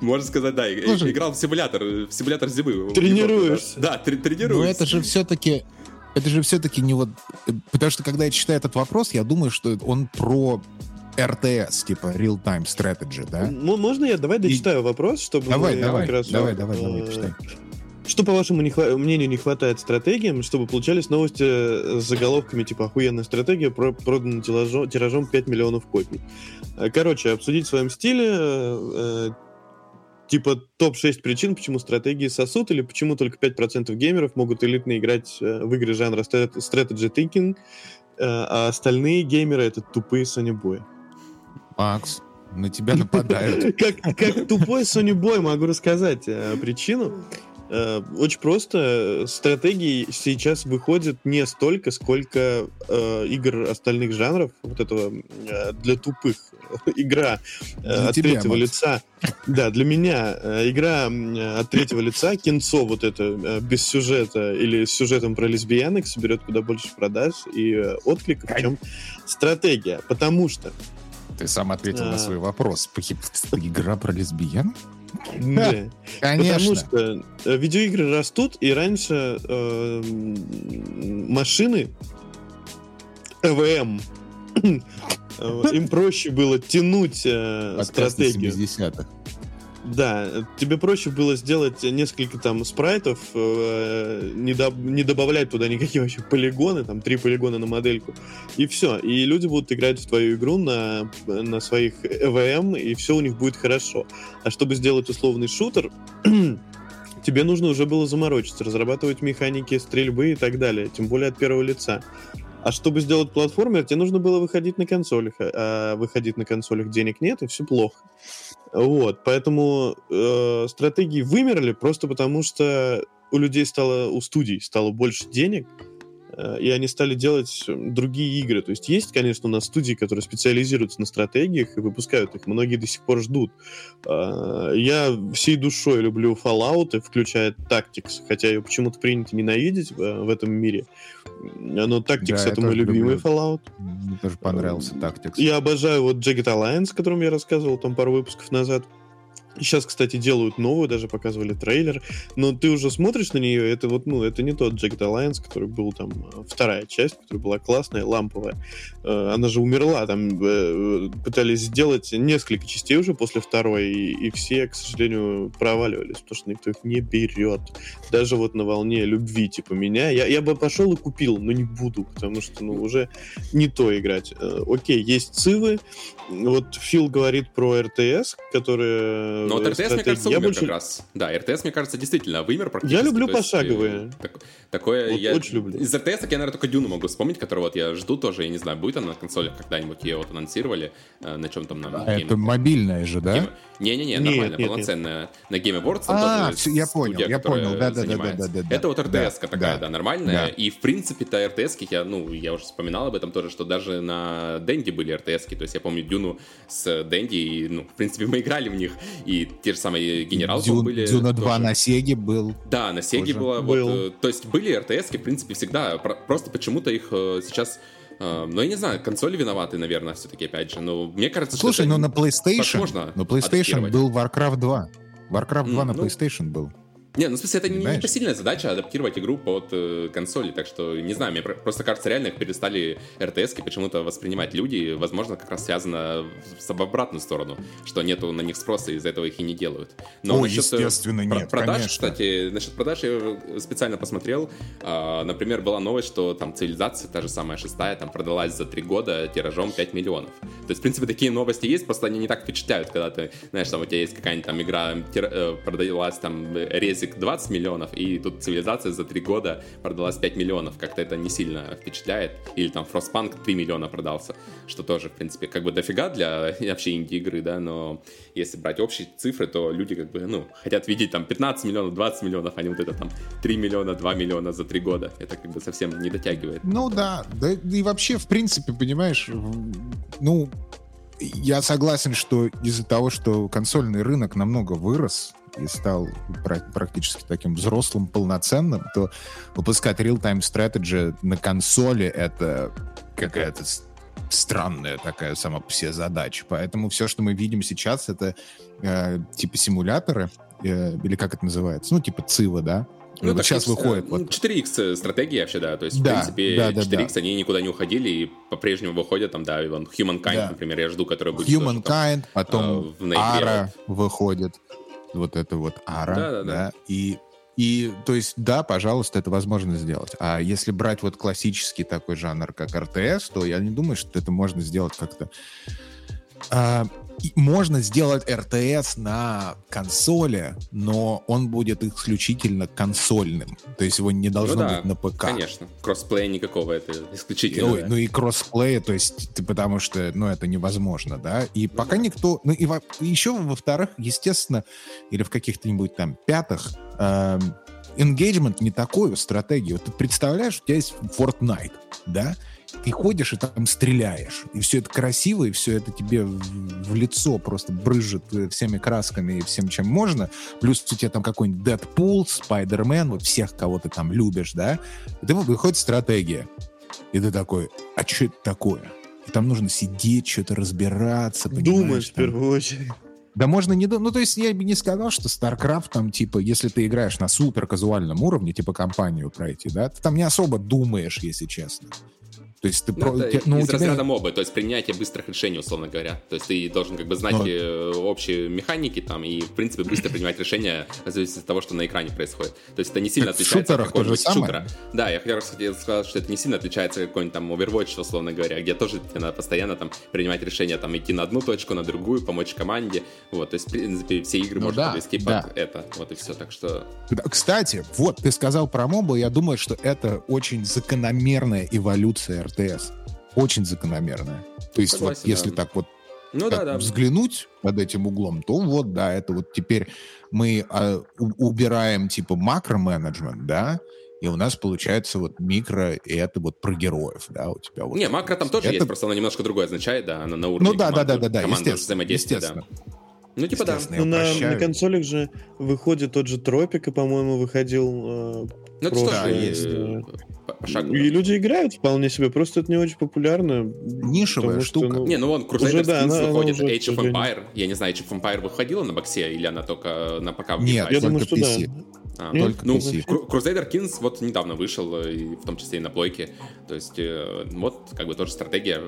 можно сказать, да, играл в симулятор, в симулятор зимы. Тренируешься. Да, Да, тре- Но тренируешься. это же все-таки... Это же все-таки не вот... Потому что, когда я читаю этот вопрос, я думаю, что он про РТС, типа Real-Time Strategy, да? М- Можно я давай дочитаю вопрос, чтобы Давай, давай, раз, давай, э, давай, давай, читай. Что, по вашему не хва- мнению, не хватает стратегиям, чтобы получались новости э, с заголовками типа «Охуенная стратегия, про- продана тиражом, тиражом 5 миллионов копий». Э, Короче, обсудить в своем стиле э, типа топ-6 причин, почему стратегии сосут, или почему только 5% геймеров могут элитно играть э, в игры жанра strategy thinking, э, а остальные геймеры — это тупые сонебои. Макс, на тебя нападают. *laughs* Как, как тупой Sony Boy могу рассказать э, причину. Э, очень просто. Стратегии сейчас выходит не столько, сколько э, игр остальных жанров, вот этого э, для тупых. *laughs* Игра э, от тебя, третьего Макс. лица. Да, для меня э, игра э, от третьего лица, кинцо вот это, э, без сюжета или с сюжетом про лесбиянок соберет куда больше продаж и э, откликов, чем стратегия. Потому что Ты сам ответил А. на свой вопрос. *laughs* Игра про лесбиян? *laughs* да, Конечно. Потому что э, видеоигры растут, и раньше э, машины ЭВМ э, *clears throat* им проще было тянуть э, стратегию. 70-х. Да, тебе проще было сделать несколько там спрайтов, э, не, доб- не добавлять туда никакие вообще полигоны, там три полигона на модельку, и все. И люди будут играть в твою игру на, на своих ЭВМ, и все у них будет хорошо. А чтобы сделать условный шутер, *clears throat* тебе нужно уже было заморочиться, разрабатывать механики стрельбы и так далее, тем более от первого лица. А чтобы сделать платформер, тебе нужно было выходить на консолях, а выходить на консолях денег нет, и все плохо. Вот, поэтому э, стратегии вымерли просто потому, что у людей стало, у студий стало больше денег, и они стали делать другие игры. То есть есть, конечно, у нас студии, которые специализируются на стратегиях и выпускают их. Многие до сих пор ждут. Э, Я всей душой люблю Fallout, включая Tactics, хотя ее почему-то принято ненавидеть в, этом мире. Но Tactics Да, это мой любимый люблю. Fallout. Мне тоже понравился Tactics. Я обожаю вот Jagged Alliance, о котором я рассказывал там пару выпусков назад. Сейчас, кстати, делают новую, даже показывали трейлер. Но ты уже смотришь на нее, это вот, ну, это не тот Jagged Alliance, который был там э, вторая часть, которая была классная, ламповая. Э, Она же умерла, там э, пытались сделать несколько частей уже после второй, и, и все, к сожалению, проваливались, потому что никто их не берет. Даже вот на волне любви, типа меня. Я, я бы пошел и купил, но не буду, потому что, ну, уже не то играть. Окей, есть цивы. Вот Фил говорит про РТС, которые... Но вот э, РТС, мне кажется, Я умер больше- как раз. Да, РТС, мне кажется, действительно вымер практически. Я люблю есть, пошаговые. э, так- такое Вот я... очень люблю. Из РТС я, наверное, только Дюну могу вспомнить, которую вот я жду тоже, я не знаю, будет она на консолях когда-нибудь, ее вот анонсировали, э, на чем там на А Это мобильная же, да? Game- Не-не-не, нормально, полноценная. На Game Awards А, я понял, я понял, занимается. Это вот РТС такая, да, нормальная. И, в принципе-то РТС, я, ну, я уже вспоминал об этом тоже, что даже на Денди были РТС, то есть я помню Дюну с Денди, и, ну, в принципе, *laughs* мы играли в них, и те же самые генералы были. Дюна 2 тоже. на Сеге был. Да, на Сеге было, э, то есть были РТС, в принципе, всегда, про- просто почему-то их э, сейчас, э, ну, я не знаю, консоли виноваты, наверное, все-таки, опять же, но мне кажется, Слушай, что ну это на PlayStation, возможно на PlayStation адаптировать. был Warcraft 2. Warcraft 2 М, на ну, PlayStation был. Не, ну в смысле, это не Понимаешь? непосильная задача адаптировать игру под э, консоли, так что, не знаю, мне про- просто кажется, реально их перестали РТС почему-то воспринимать люди, возможно, как раз связано с об обратную сторону, что нету на них спроса, из-за этого их и не делают. Но О, насчет, э, естественно, про- нет, продаж, конечно. кстати, насчет продаж я специально посмотрел, А, например, была новость, что там цивилизация, та же самая шестая, там продалась за три года тиражом 5 миллионов. То есть, в принципе, такие новости есть, просто они не так впечатляют, когда ты, знаешь, там у тебя есть какая-нибудь там игра, тир- э, продалась там э, резик 20 миллионов, и тут цивилизация за три года продалась 5 миллионов. Как-то это не сильно впечатляет. Или там Frostpunk 3 миллиона продался, что тоже, в принципе, как бы дофига для *laughs* вообще инди-игры, да, но если брать общие цифры, то люди как бы, ну, хотят видеть там 15 миллионов, 20 миллионов, а не вот это там 3 миллиона, 2 миллиона за три года. Это как бы совсем не дотягивает. Ну да, да и вообще, в принципе, понимаешь, ну, я согласен, что из-за того, что консольный рынок намного вырос и стал пра- практически таким взрослым, полноценным, то выпускать real-time strategy на консоли — это какая-то странная такая сама по себе задача. Поэтому все, что мы видим сейчас, это э, типа симуляторы, э, или как это называется? Ну, типа ЦИВа, да? вот так, сейчас ну, выходит э, вот ну, 4X стратегия вообще, да, то есть, Да, в принципе, да, да, 4X, да. они никуда не уходили и по-прежнему выходят, там, да, Humankind, Да. например, я жду, который будет тоже там, Humankind, потом э, в ноябре Ара выходит. Вот это вот Ара. Да-да-да. И, и, то есть, да, пожалуйста, это возможно сделать. А если брать вот классический такой жанр, как РТС, то я не думаю, что это можно сделать как-то... А, можно сделать РТС на консоли, но он будет исключительно консольным. То есть его не должно Ну да, быть на ПК. Конечно, кроссплея никакого, это исключительно. Ой, да. ну и кроссплея, то есть, ты, потому что, ну, это невозможно, да, и пока никто, ну, и во- еще, во-вторых, естественно, или в каких-то нибудь там пятых, эм, engagement не такой у стратегии. Вот ты представляешь, у тебя есть Fortnite, да? Ты ходишь и там стреляешь. И все это красиво, и все это тебе в, в лицо просто брызжет э, всеми красками и всем, чем можно. Плюс у тебя там какой-нибудь Дэдпул, Спайдермен, вот всех, кого ты там любишь, да? И ты выходит стратегия. И ты такой, а что это такое? И там нужно сидеть, что-то разбираться. Думаешь, в там. первую очередь. Да можно не... Ну, то есть я бы не сказал, что StarCraft там, типа, если ты играешь на супер казуальном уровне, типа компанию пройти, да, ты там не особо думаешь, если честно. То есть ты... Ну, про- те- ну, из тебя- разряда мобы, то есть принятие быстрых решений, условно говоря. То есть ты должен как бы знать Ну. э, общие механики там и, в принципе, быстро принимать решения в зависимости от того, что на экране происходит. То есть это не сильно Так в отличается от какого-нибудь шутера. Да, я как хотел сказать, что это не сильно отличается от какой-нибудь там Overwatch, условно говоря, где тоже тебе надо постоянно там принимать решения, там идти на одну точку, на другую, помочь команде. Вот, то есть, в принципе, все игры Ну можно да, подвести да. под это. Вот и все. Так что Да, Кстати, вот, ты сказал про мобу, я думаю, что это очень закономерная эволюция РТС. Очень закономерная. То есть Согласен, вот если да. так вот Ну так да, да. взглянуть под этим углом, то вот, да, это вот теперь мы а, у- убираем типа макроменеджмент, да, и у нас получается вот микро, и это вот про героев, да, у тебя вот. Не, макро там тоже Это- есть, просто оно немножко другое означает, да, оно на уровне Ну да, да, да, команды- да, да, командного естественно, взаимодействия, да. естественно. Ну, типа да. Естественно, Ну, на, упрощаю. на консолях же выходит тот же Тропика, по-моему, выходил. э, Ну, это тоже есть, э, по- пошагово. и люди играют вполне себе, просто это не очень популярно. Нишевая потому что, штука. ну, Не, ну вон, Crusader Уже, да, Kings она- она выходит, уже, Age of. Empire. Я не знаю, Age of Empire выходила на боксе, или она только на ПК в Нет, Я думаю, что PC. да. А, Нет, только ну, PC. Crusader Kings вот недавно вышел, э, и в том числе и на плойке. То есть, э, вот, как бы тоже стратегия.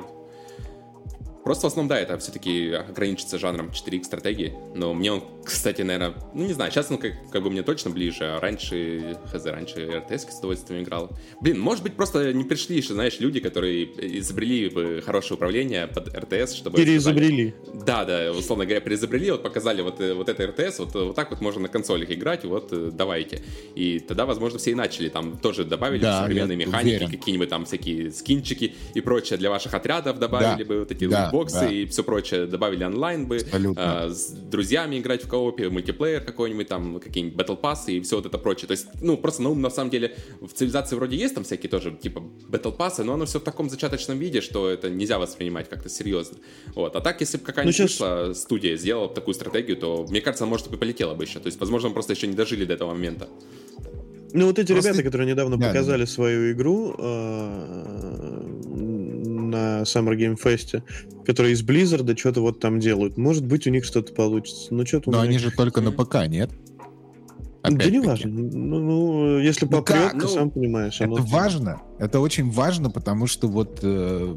Просто в основном, да, это все-таки ограничится жанром 4X стратегии. Но мне он, кстати, наверное, ну не знаю, сейчас он как, как бы мне точно ближе, а раньше, хз, раньше РТС с удовольствием играл. Блин, может быть, просто не пришли еще, знаешь, люди, которые изобрели бы хорошее управление под РТС, чтобы... сказали, Переизобрели. да, да, условно говоря, переизобрели, вот показали вот, э, вот это РТС, вот, вот так вот можно на консолях играть, вот э, давайте. И тогда, возможно, все и начали, там тоже добавили Да, современные механики, какие-нибудь там всякие скинчики и прочее для ваших отрядов добавили Да, бы вот эти да, лутбоксы да. и все прочее, добавили онлайн бы, Абсолютно. а, с друзьями играть в коопе, мультиплеер какой-нибудь там, какие-нибудь Battle Pass и все вот это прочее. То есть, ну, просто, ну, на самом деле, в цивилизации вроде есть там всякие тоже, типа, Battle Pass, но оно все в таком зачаточном виде, что это нельзя воспринимать как-то серьезно. Вот. А так, если бы какая-нибудь Ну, вышла студия сделала такую стратегию, то, мне кажется, может, и полетела бы еще. То есть, возможно, мы просто еще не дожили до этого момента. Ну, вот эти Просто- ребята, которые недавно Да, показали свою игру э, на Summer Game Fest, которые из Blizzard что-то вот там делают. Может быть, у них что-то получится. Но что-то у Но меня они же только на ПК, нет? Да не важно. Ну, ну, если Ну попрет, как? ты Ну, сам понимаешь. Это важно. Это очень важно, потому что вот... э,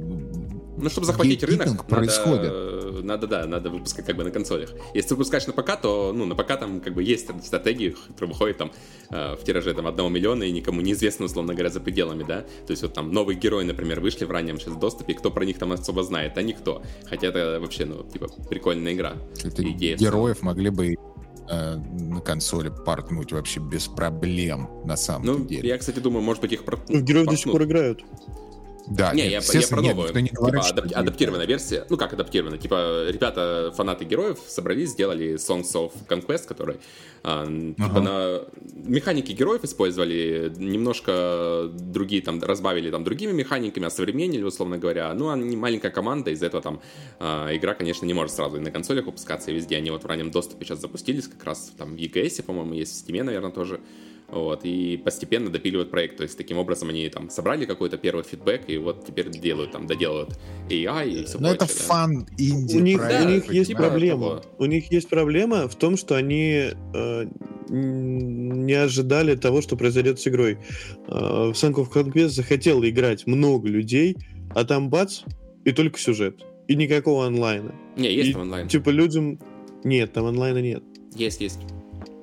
Ну, чтобы захватить рынок, гейткипинг надо, происходит. надо, да, надо выпускать как бы на консолях. Если ты выпускаешь на ПК, то, ну, на ПК там как бы есть стратегии, которые выходят там э, в тираже там одного миллиона и никому неизвестно, условно говоря, за пределами, да. То есть вот там новые герои, например, вышли в раннем сейчас доступе, кто про них там особо знает, а никто. Хотя это вообще, ну, типа, прикольная игра. это Идея героев могли бы э, на консоли портнуть вообще без проблем, на самом Ну, деле. я, кстати, думаю, может быть, их про... В героев до сих портнут. пор играют. Да, Не, нет, я, я про нет, новую, никто не говорит, типа, адап- адаптированная версия. Ну, как адаптированная? Типа, ребята, фанаты героев, собрались, сделали Songs of Conquest, который а, типа Ага. на механики героев использовали, немножко другие там разбавили там другими механиками, осовременили, условно говоря. Ну, они маленькая команда, из-за этого там а, игра, конечно, не может сразу и на консолях выпускаться, и везде. Они вот в раннем доступе сейчас запустились, как раз там в EGS, по-моему, есть в Steam, наверное, тоже. Вот, и постепенно допиливают проект. То есть, таким образом, они там собрали какой-то первый фидбэк, и вот теперь делают, там, доделывают AI и все Ну, это прочее. да. фан инди У них, да, у них есть проблема. того. У них есть проблема в том, что они э, не ожидали того, что произойдет с игрой. Э, в of Conquest захотело играть много людей, а там бац, и только сюжет. И никакого онлайна. Не, есть И, там онлайн. Типа людям... Нет, там онлайна нет. Есть, есть.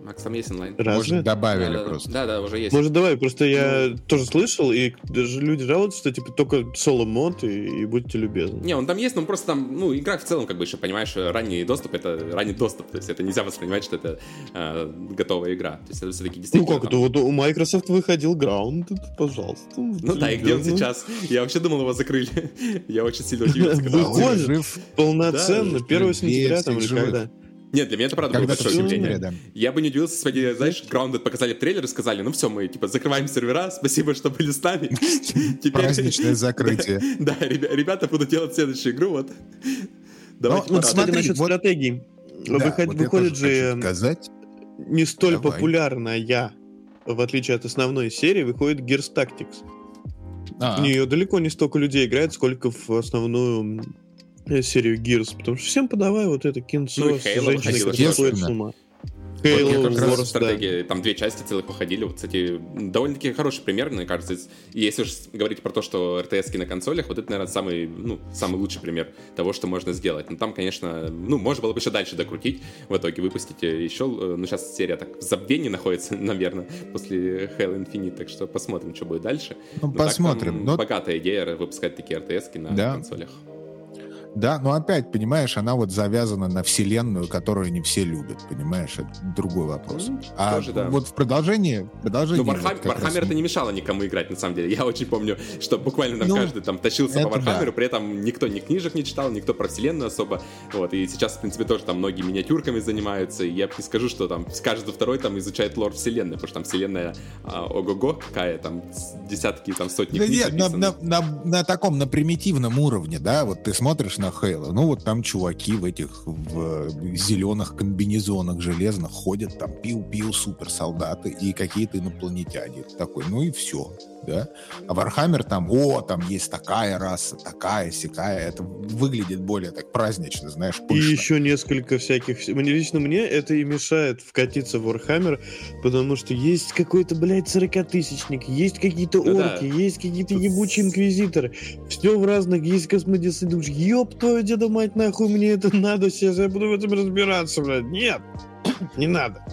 Макс, там есть онлайн. Разве? Может, добавили да, просто. Да, да, уже есть. Может, давай, просто я тоже слышал, и даже люди жалуются, что типа только соло-мод, и, и будьте любезны. Не, он там есть, но просто там, ну, игра в целом, как бы еще, понимаешь, ранний доступ это ранний доступ. То есть это нельзя воспринимать, что это э, готовая игра. То есть это все-таки Ну действительно. как там- это? Вот у Microsoft выходил Grounded, пожалуйста. Ну да, и где он сейчас? Я вообще думал, его закрыли. *laughs* Я очень сильно удивился, когда Выходит. увидел. Жив. Полноценно, Да, 1 жив, сентября там или когда? Нет, для меня это правда было Когда-то большое удивление. да. Я бы не удивился, если бы, знаешь, Grounded показали трейлер и сказали, ну все, мы типа закрываем сервера, спасибо, что были с нами. *laughs* Праздничное *laughs* закрытие. *laughs* Да, ребя- ребята будут делать следующую игру, вот. Давайте Ну, смотри, насчет вот- стратегий. Да, Выход- вот я выходит же сказать. не столь Давай. популярная, в отличие от основной серии, выходит Gears Tactics. А, В нее далеко не столько людей играет, сколько в основную серию Gears, потому что всем подавай вот это кинцо Ну с женщиной, которая сходит с ума. Вот Halo, мне как раз Wars, да. стратегия, там две части целых походили. Вот, кстати, довольно-таки хороший пример, мне кажется. Если уж говорить про то, что RTS на консолях, вот это, наверное, самый, ну, самый лучший пример того, что можно сделать. Но там, конечно, ну, можно было бы еще дальше докрутить, в итоге выпустить еще, э, ну, сейчас серия так в забвении находится, *laughs* наверное, после Halo Infinite, так что посмотрим, что будет дальше. Ну, Но так посмотрим. там Но- Богатая идея выпускать такие RTS на Да. консолях. Да, но опять, понимаешь, она вот завязана на вселенную, которую не все любят, понимаешь? Это другой вопрос. Ну, а тоже да. вот в продолжении... продолжении Ну, вот Warhammer, как раз- это не мешало никому играть, на самом деле. Я очень помню, что буквально там Ну, каждый там тащился по это да. При этом никто ни книжек не читал, никто про вселенную особо. Вот, и сейчас, в принципе, тоже там многие миниатюрками занимаются, и я не скажу, что там каждый второй там изучает лор вселенной, потому что там вселенная а, ого-го какая, там десятки, там сотни Да книг нет, на, на- на- на таком, на примитивном уровне, да, вот ты смотришь на Halo, ну вот там чуваки в этих в, зеленых комбинезонах железных ходят, там пиу-пиу суперсолдаты и какие-то инопланетяне. Такой, ну и все, да. А Warhammer там, о, там есть такая раса, такая, сякая, это выглядит более так празднично, знаешь, И пышно. еще несколько всяких... Мне лично мне это и мешает вкатиться в Warhammer, потому что есть какой-то, блядь, 40-тысячник, есть какие-то Ну да. орки, есть какие-то ебучие инквизиторы. Все в разных, есть космодесы. Думаешь, ёб твою деда мать, нахуй мне это надо сейчас, я буду в этом разбираться, блядь. Нет, *clears throat* не надо.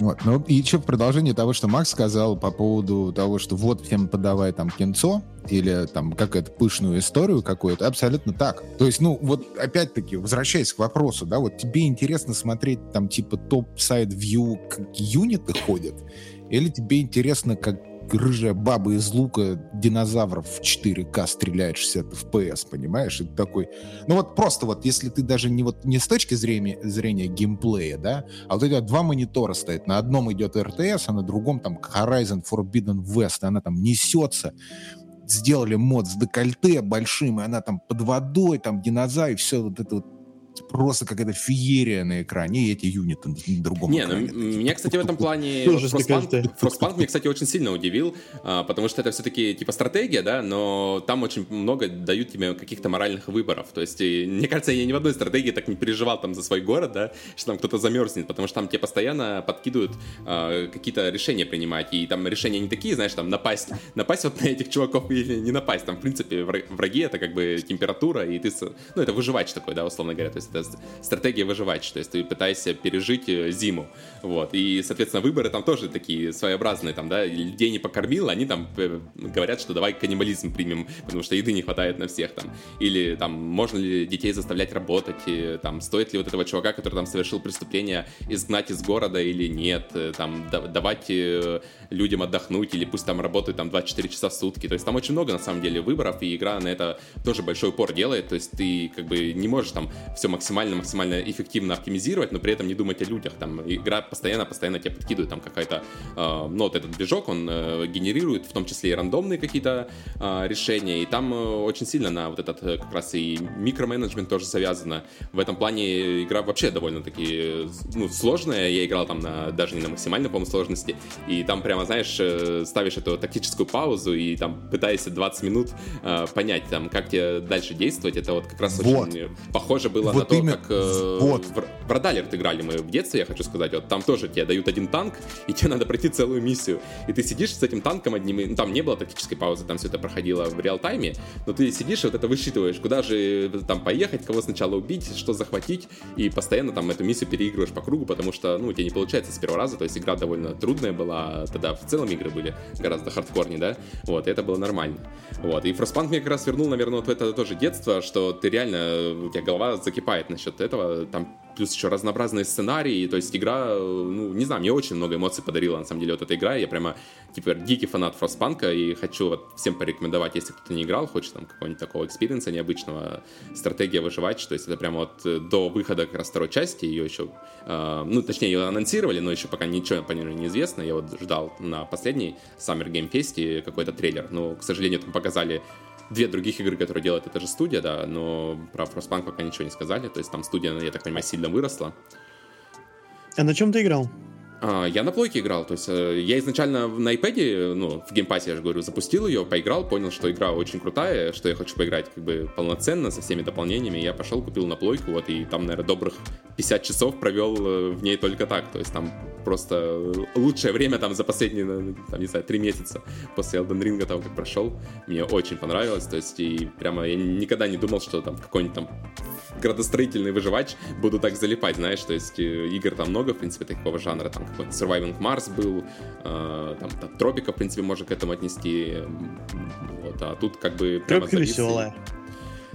Вот. Ну, и еще в продолжение того, что Макс сказал по поводу того, что вот всем подавай там кинцо или там какую-то пышную историю какую-то, абсолютно так. То есть, ну, вот опять-таки, возвращаясь к вопросу, да, вот тебе интересно смотреть там типа топ-сайд-вью, как юниты ходят, или тебе интересно, как рыжая баба из лука динозавров в 4К стреляет 60 FPS, понимаешь? Ты такой... Ну вот просто вот, если ты даже не, вот, не с точки зрения, зрения геймплея, да, а вот у тебя два монитора стоят. На одном идет RTS, а на другом там Horizon Forbidden West. и Она там несется. Сделали мод с декольте большим, и она там под водой, там динозавр, и все вот это вот просто какая-то феерия на экране, и эти юниты на другом Не, ну экране. м- меня, кстати, в этом плане *laughs* Frostpunk, меня, кстати, очень сильно удивил, а, потому что это все-таки типа стратегия, да, но там очень много дают тебе каких-то моральных выборов. То есть, и, мне кажется, я ни в одной стратегии так не переживал там за свой город, да, что там кто-то замерзнет, потому что там тебе постоянно подкидывают а, какие-то решения принимать, и там решения не такие, знаешь, там напасть, напасть вот на этих чуваков или не напасть. Там, в принципе, вра- враги это как бы температура, и ты, ну, это выживач такой, да, условно говоря, то есть это стратегия выживач, то есть ты пытаешься пережить э, зиму, вот, и, соответственно, выборы там тоже такие своеобразные, там, да, людей не покормил, они там э, говорят, что давай каннибализм примем, потому что еды не хватает на всех, там, или там, можно ли детей заставлять работать, там, стоит ли вот этого чувака, который там совершил преступление, изгнать из города или нет, э, там, да- давать людям отдохнуть, или пусть там работают там 24 часа в сутки, то есть там очень много, на самом деле, выборов, и игра на это тоже большой упор делает, то есть ты, как бы, не можешь там все максимально максимально эффективно оптимизировать, но при этом не думать о людях. Там игра постоянно-постоянно тебе подкидывает там какая-то, э, ну вот этот движок, он э, генерирует в том числе и рандомные какие-то э, решения, и там э, очень сильно на вот этот э, как раз и микроменеджмент тоже завязано. В этом плане игра вообще довольно-таки э, ну, сложная. Я играл там на, даже не на максимальной, по-моему, сложности, и там прямо, знаешь, э, ставишь эту тактическую паузу и там пытаешься 20 минут э, понять, там, как тебе дальше действовать. Это вот как раз Вот. очень похоже было на Вот то, именно- как э, вот. в, в Радалерт играли мы в детстве, я хочу сказать. Вот там тоже тебе дают один танк, *laughs* и тебе надо пройти целую миссию. И ты сидишь с этим танком одним, ну, там не было тактической паузы, там все это проходило в реал-тайме, но ты сидишь и вот это высчитываешь, куда же там поехать, кого сначала убить, что захватить, и постоянно там эту миссию переигрываешь по кругу, потому что, ну, у тебя не получается с первого раза, то есть игра довольно трудная была, тогда в целом игры были гораздо хардкорнее, да, вот, и это было нормально. Вот, и Frostpunk мне как раз вернул, наверное, вот это тоже детство, что ты реально, у тебя голова закипает залипает насчет этого. Там плюс еще разнообразные сценарии, то есть игра, ну, не знаю, мне очень много эмоций подарила, на самом деле, вот эта игра, я прямо, типа, дикий фанат Frostpunk а, и хочу вот всем порекомендовать, если кто-то не играл, хочет там какого-нибудь такого experience а необычного, стратегия выживать, то есть это прямо вот э, до выхода как раз второй части, ее еще, э, ну, точнее, ее анонсировали, но еще пока ничего по ней не известно, я вот ждал на последней Summer Game Fest какой-то трейлер, но, к сожалению, там показали две других игры, которые делает эта же студия, да, но про Frostpunk пока ничего не сказали, то есть там студия, я так понимаю, сильно выросла. А на чем ты играл? А, я на плойке играл, то есть э, я изначально на iPad, ну, в Game Pass е, я же говорю, запустил ее, поиграл, понял, что игра очень крутая, что я хочу поиграть как бы полноценно, со всеми дополнениями, я пошел, купил на плойку, вот, и там, наверное, добрых 50 часов провел э, в ней только так, то есть там просто лучшее время там за последние, там, не знаю, три месяца после Elden Ring того, как прошел, мне очень понравилось, то есть и прямо я никогда не думал, что там какой-нибудь там градостроительный выживач буду так залипать, знаешь, то есть э, игр там много, в принципе, такого жанра, там Surviving Mars был, э, там, там Тропика, в принципе, можно к этому отнести, вот, а тут как бы... Тропика веселая.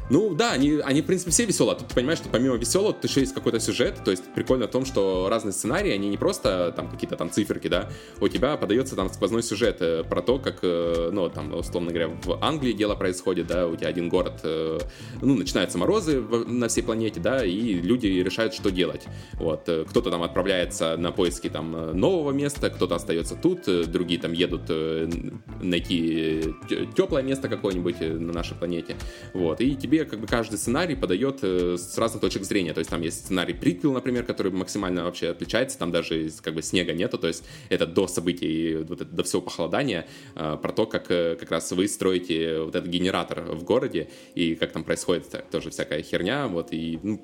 Ну да, они, они, в принципе, все веселые. А тут ты понимаешь, что помимо веселого, тут еще есть какой-то сюжет. То есть прикольно в том, что разные сценарии, они не просто там какие-то там циферки, да. У тебя подается там сквозной сюжет э, про то, как, э, ну, там, условно говоря, в Англии дело происходит, да, у тебя один город, э, ну, начинаются морозы на всей планете, да, и люди решают, что делать. Вот. Кто-то там отправляется на поиски там нового места, кто-то остается тут, другие там едут найти теплое место какое-нибудь на нашей планете. Вот. И тебе тебе как бы каждый сценарий подает э, с разных точек зрения. То есть там есть сценарий приквел, например, который максимально вообще отличается, там даже как бы снега нету, то есть это до событий, вот это, до всего похолодания, э, про то, как э, как раз вы строите вот этот генератор в городе, и как там происходит тоже всякая херня, вот, и ну,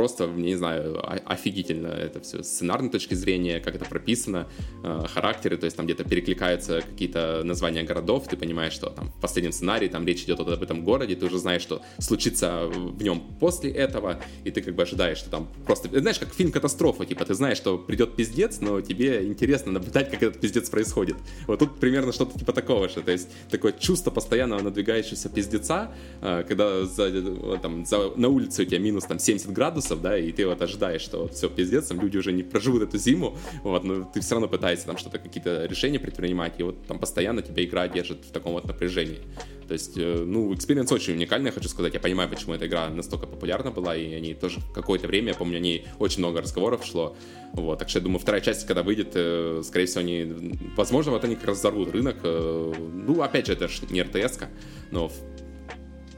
просто, не знаю, офигительно это все с сценарной точки зрения, как это прописано, э, характеры, то есть там где-то перекликаются какие-то названия городов, ты понимаешь, что там в последнем сценарии там речь идет вот об этом городе, ты уже знаешь, что случится в нем после этого, и ты как бы ожидаешь, что там просто, знаешь, как фильм «Катастрофа», типа ты знаешь, что придет пиздец, но тебе интересно наблюдать, как этот пиздец происходит. Вот тут примерно что-то типа такого же, то есть такое чувство постоянного надвигающегося пиздеца, э, когда за, там, за, на улице у тебя минус там 70 градусов, градусов, да, и ты вот ожидаешь, что все, пиздец, там люди уже не проживут эту зиму, вот, но ты все равно пытаешься там что-то, какие-то решения предпринимать, и вот там постоянно тебя игра держит в таком вот напряжении. То есть, э, ну, experience очень уникальный, я хочу сказать. Я понимаю, почему эта игра настолько популярна была, и они тоже какое-то время, я помню, о ней очень много разговоров шло. Вот, так что я думаю, вторая часть, когда выйдет, э, скорее всего, они, возможно, вот они как раз взорвут рынок. Э, ну, опять же, это же не RTS, но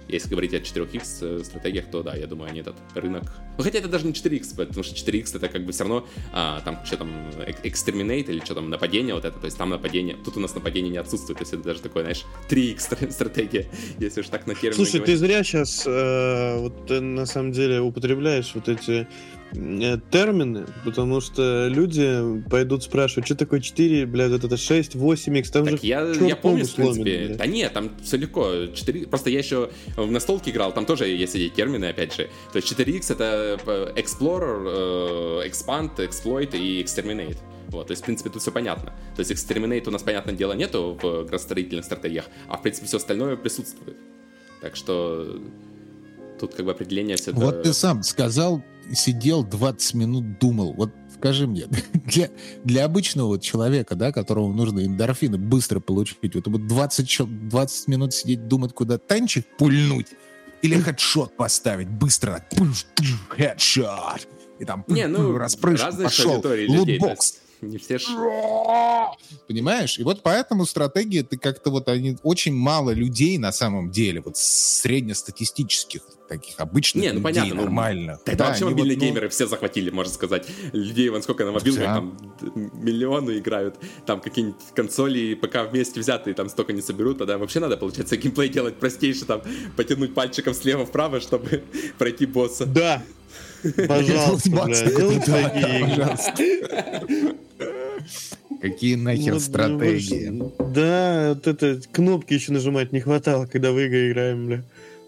если говорить о 4X э, стратегиях, то да, я думаю, они этот рынок... Ну, хотя это даже не 4X, потому что 4X это как бы все равно а, там что там, экстреминейт или что там, нападение вот это, то есть там нападение, тут у нас нападение не отсутствует, то есть это даже такое, знаешь, 3X *laughs* стратегия, если уж так на термин Слушай, говорить. ты зря сейчас э, вот на самом деле употребляешь вот эти Э, термины, потому что люди пойдут спрашивать, что такое 4, блядь, это 6, 8 x там так же я, я помню, в принципе, блядь. да нет, там все легко, 4, просто я еще в настолке играл, там тоже есть эти термины, опять же, то есть 4x это э, Explorer, э, Expand, Exploit и Exterminate. Вот, то есть, в принципе, тут все понятно. То есть, Exterminate у нас, понятное дело, нету в градостроительных стратегиях, а, в принципе, все остальное присутствует. Так что тут как бы определение все Вот это... ты сам сказал сидел 20 минут, думал. Вот скажи мне, *laughs* для, для обычного человека, да, которому нужно эндорфины быстро получить, вот, вот 20, 20 минут сидеть, думать, куда танчик пульнуть, или хедшот поставить быстро, хедшот, и там не, ну, распрыж, пошел, лутбокс не все ж... Понимаешь? И вот поэтому стратегии, ты как-то вот они очень мало людей на самом деле, вот среднестатистических таких обычных не, ну, людей, понятно, нормальных. Ну, да, вообще мобильные вот, ну... геймеры все захватили, можно сказать. Людей, вон сколько на мобилках, да. там миллионы играют, там какие-нибудь консоли и ПК вместе взятые там столько не соберут, тогда вообще надо, получается, геймплей делать простейший, там, потянуть пальчиком слева-вправо, чтобы *laughs* пройти босса. Да, Пожалуйста, пожалуйста. Какие нахер стратегии? Да, вот это кнопки еще нажимать не хватало, когда в игры играем, бля.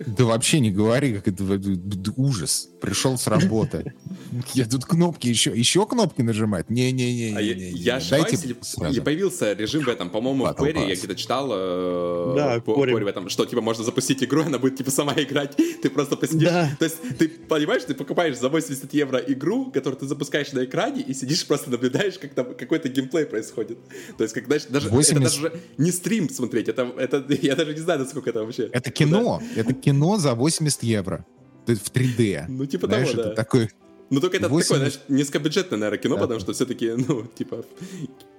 Да вообще не говори, как это ужас. Пришел с работы. Я тут кнопки еще, еще кнопки нажимать? Не-не-не. А я, я ошибаюсь, или, или появился режим в этом, по-моему, в Query, я где-то читал э, да, по, Query в этом, что типа можно запустить игру, она будет типа сама играть, *laughs* ты просто посидишь. Да. То есть ты понимаешь, ты покупаешь за 80 евро игру, которую ты запускаешь на экране, и сидишь просто наблюдаешь, как там какой-то геймплей происходит. То есть, как, знаешь, даже, 80... это даже не стрим смотреть, это, это, *laughs* я даже не знаю, насколько это вообще. Это кино, это кино за 80 евро. В 3D. Ну, типа знаешь, того, да. Это такой ну, только это 80... такое, знаешь, низкобюджетное, наверное, кино, да. потому что все-таки, ну, типа,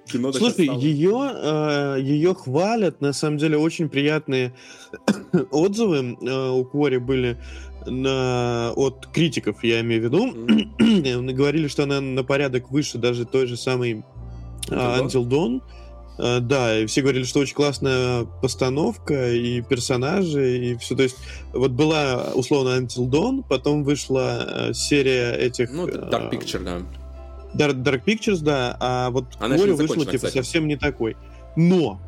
кино Слушай, ее, э, ее хвалят, на самом деле, очень приятные *coughs* отзывы э, у Кори были на, от критиков, я имею в виду. Mm-hmm. *coughs* Говорили, что она на порядок выше даже той же самой uh, Until Dawn. Uh, да, и все говорили, что очень классная постановка и персонажи, и все. То есть, вот была условно Until Dawn, потом вышла uh, серия этих... Ну, Dark Picture, да. Dark, Dark Pictures, да, а вот Она Ори вышла, типа, кстати. совсем не такой. Но,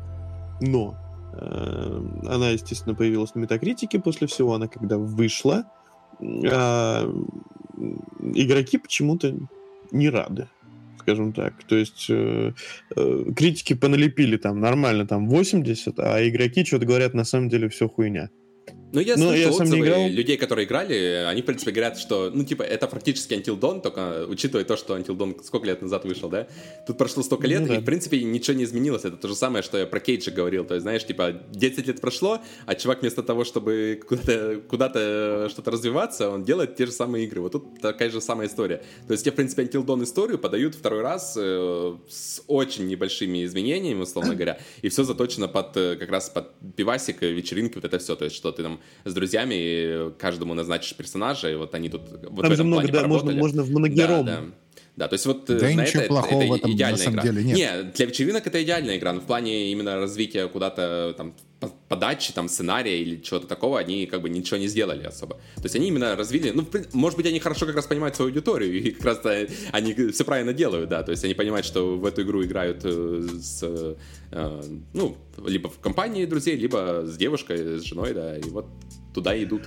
но, э, она, естественно, появилась на Метакритике после всего, она когда вышла, э, игроки почему-то не рады скажем так. То есть э, э, критики поналепили там нормально, там 80, а игроки что-то говорят, на самом деле все хуйня. Ну, я слышал я отзывы играл... людей, которые играли, они, в принципе, говорят, что, ну, типа, это практически Until Dawn, только учитывая то, что Until Dawn сколько лет назад вышел, да? Тут прошло столько лет, ну, да. и, в принципе, ничего не изменилось. Это то же самое, что я про Кейджа говорил. То есть, знаешь, типа, 10 лет прошло, а чувак вместо того, чтобы куда-то куда что-то развиваться, он делает те же самые игры. Вот тут такая же самая история. То есть, тебе, в принципе, Until Dawn историю подают второй раз э, с очень небольшими изменениями, условно *clears throat* говоря, и все заточено под, э, как раз под пивасик, вечеринки, вот это все. То есть, что ты там с друзьями каждому назначишь персонажа, и вот они тут вот Там этом много, да, можно, можно в многером. Да, да. Да, то есть вот э, да на ничего это, плохого это, в этом идеальная на самом игра. деле нет. Не, для вечеринок это идеальная игра, но в плане именно развития куда-то там подачи, там, сценария или чего-то такого, они как бы ничего не сделали особо. То есть они именно развили, ну, может быть, они хорошо как раз понимают свою аудиторию, и как раз они все правильно делают, да, то есть они понимают, что в эту игру играют э, с, э, ну, либо в компании друзей, либо с девушкой, с женой, да, и вот туда идут.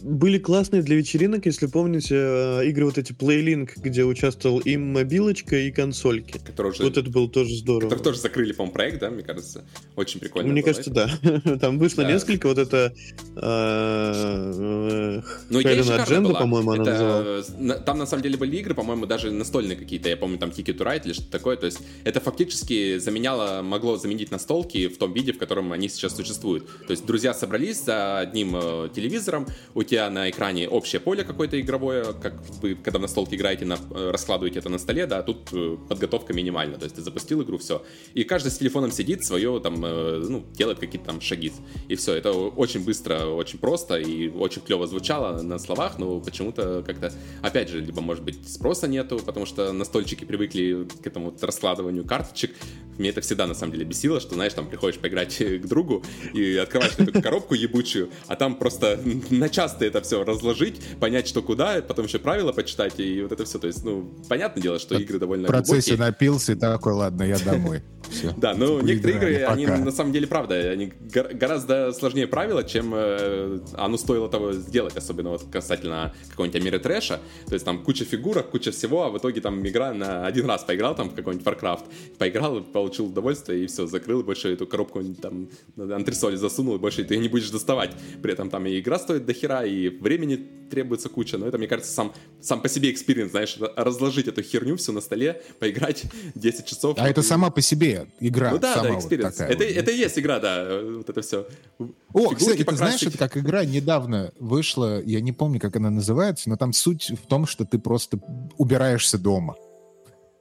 Э, были классные для вечеринок, если помните, э, игры вот эти PlayLink, где участвовал и мобилочка, и консольки. Который уже, вот это было тоже здорово. Который тоже закрыли, по-моему, проект, да, мне кажется. Очень прикольно. Мне кажется, да. *laughs* Там вышло да. несколько, вот это э, ну, Agenda, по-моему, она называлась. Там, на самом деле, были игры, по-моему, даже настольные какие-то. Я помню, там Ticket to Ride или что-то такое. То есть это фактически заменяло, могло заменить настолки в том виде, в котором они сейчас существуют. То есть друзья собрались за одним телевизором, у тебя на экране общее поле какое-то игровое, как вы, когда на столке играете, на, э, раскладываете это на столе, да, тут э, подготовка минимальна, то есть ты запустил игру, все. И каждый с телефоном сидит, свое там, э, ну, делает какие-то там шаги. И все, это очень быстро, очень просто и очень клево звучало на словах, но почему-то как-то, опять же, либо, может быть, спроса нету, потому что настольщики привыкли к этому вот раскладыванию карточек. Мне это всегда, на самом деле, бесило, что, знаешь, там приходишь поиграть *laughs* к другу и открываешь эту коробку ебучую, а там просто на час ты это все разложить, понять, что куда, потом еще правила почитать, и вот это все. То есть, ну, понятное дело, что игры довольно В процессе глубокие. напился и такой, ладно, я домой. *laughs* Да, но некоторые игры, они на самом деле, правда, они гораздо сложнее правила, чем э, оно стоило того сделать, особенно вот касательно какого-нибудь Амира Трэша. То есть там куча фигурок, куча всего, а в итоге там игра на один раз поиграл там в какой-нибудь Warcraft, поиграл, получил удовольствие и все, закрыл, и больше эту коробку там на антресоли засунул, и больше ты не будешь доставать. При этом там и игра стоит до хера, и времени требуется куча, но это, мне кажется, сам, сам по себе experience, знаешь, разложить эту херню все на столе, поиграть *laughs* 10 часов. А это и... сама по себе игра. Ну да, сама да, experience. Вот это, вот. это и есть игра, да, вот это все. О, Фигурки кстати, ты знаешь, это как игра недавно вышла, я не помню, как она называется, но там суть в том, что ты просто убираешься дома.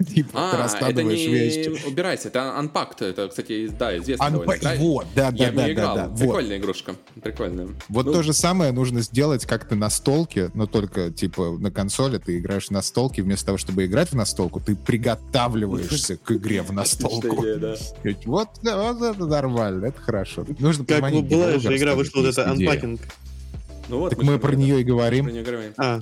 *laughs* Типа, а, ты раскладываешь это не вещи. убирайся, это Unpacked, это, кстати, да, известно Unpa... довольно. Вот, да, да, Я да, играл. да, да. Прикольная вот. игрушка, прикольная. Вот ну... то же самое нужно сделать как-то на столке, но только, типа, на консоли ты играешь на столке, вместо того, чтобы играть в настолку, ты приготавливаешься к игре в настолку. Вот, вот это нормально, это хорошо. Нужно Как была же игра, вышла вот это Unpacking Ну вот, Так мы про нее и Про говорим. говорим. А,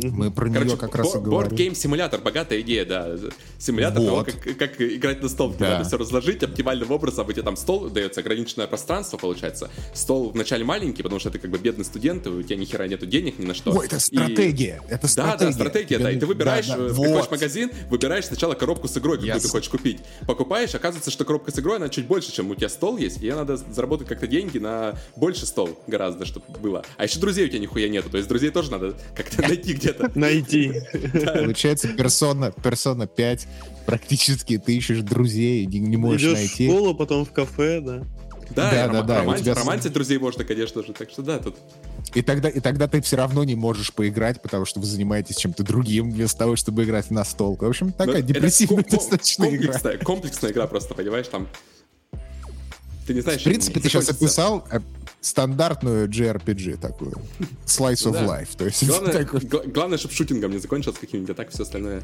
Мы про Короче, нее как раз и Board говорим. Game Simulator, богатая идея, да. Симулятор того, Вот. как, как играть на стол, где Да. надо все разложить оптимальным образом, и тебе там стол дается ограниченное пространство, получается. Стол вначале маленький, потому что ты как бы бедный студент, и у тебя ни хера нету денег ни на что. Ой, это И- стратегия. Это Да, стратегия. да, стратегия, да. И ты выбираешь, Да, да, э, приходишь вот. в магазин, выбираешь сначала коробку с игрой, какую Ясно. ты хочешь купить. Покупаешь, оказывается, что коробка с игрой, она чуть больше, чем у тебя стол есть, и надо заработать как-то деньги на больше стол гораздо, чтобы было. А еще друзей у тебя нихуя нету, то есть друзей тоже надо как-то найти где-то. *laughs* найти. Получается, персона, персона 5, практически ты ищешь друзей, и не, не можешь Идешь в найти. школу, потом в кафе, да. Да, Да, да, да, у романти- тебя романтить друзей можно, конечно же, так что да, тут И тогда, и тогда ты все равно не можешь поиграть, потому что вы занимаетесь чем-то другим, вместо того, чтобы играть на стол. В общем, такая Ну, это депрессивная ко- ко- достаточно игра. комплексная, комплексная игра просто, понимаешь, там... Ты не знаешь... В принципе, ты сейчас описал э, стандартную JRPG такую. Slice of Да. life. То есть Главное, *laughs* такой- гла- главное, чтобы шутингом не закончилось каким-нибудь, а так все остальное.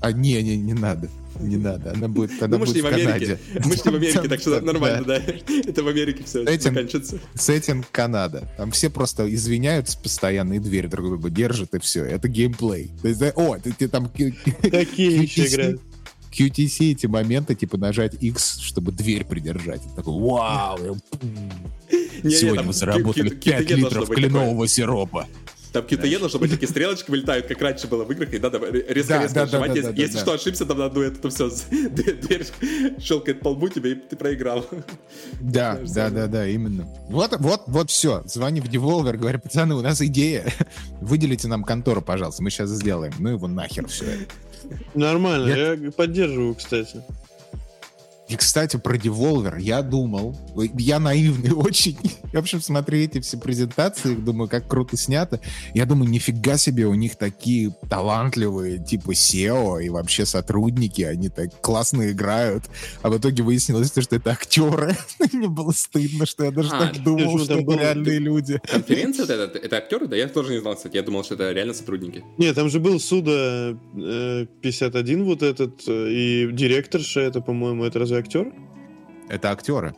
А не, не, не надо. Не надо. Она будет, она Ну, мы будет не в в Америке. Канаде. Мы не в Америке, так что *laughs* нормально, да. Это в Америке все Этим- заканчивается. Сеттинг Канада. Там все просто извиняются постоянно и дверь друг другу держат, и все. Это геймплей. То есть, о, ты, ты там... Такие *laughs* еще играют. QTC эти моменты, типа нажать X, чтобы дверь придержать. И Такой, вау, *laughs* сегодня мы заработали Q- Q- 5 Q&A должно литров кленового сиропа. Там какие-то е должно быть такие стрелочки вылетают, как раньше было в играх, и надо резко-резко нажимать. Если что, ошибся, там на одну эту, то все, *laughs* дверь щелкает по лбу тебе, и ты проиграл. Да, да, да, да, именно. Вот, вот, вот все. Звони в Devolver, говори, пацаны, у нас идея. *laughs* Выделите нам контору, пожалуйста, мы сейчас сделаем. Ну его нахер все это. Нормально, Я- я поддерживаю, кстати. И, кстати, про Devolver я думал, я наивный *laughs* очень. Я, в общем, смотрю эти все презентации, думаю, как круто снято. Я думаю, нифига себе, у них такие талантливые, типа SEO и вообще сотрудники, они так классно играют. А в итоге выяснилось, что это актеры. *laughs* Мне было стыдно, что я даже А, так думал, что это реальные люди. Конференция это, это, *laughs* это актеры? Да я тоже не знал, кстати. Я думал, что это реально сотрудники. Нет, там же был Суда э, 51 вот этот, э, и директорша, это, по-моему, это разве актер? Это актеры.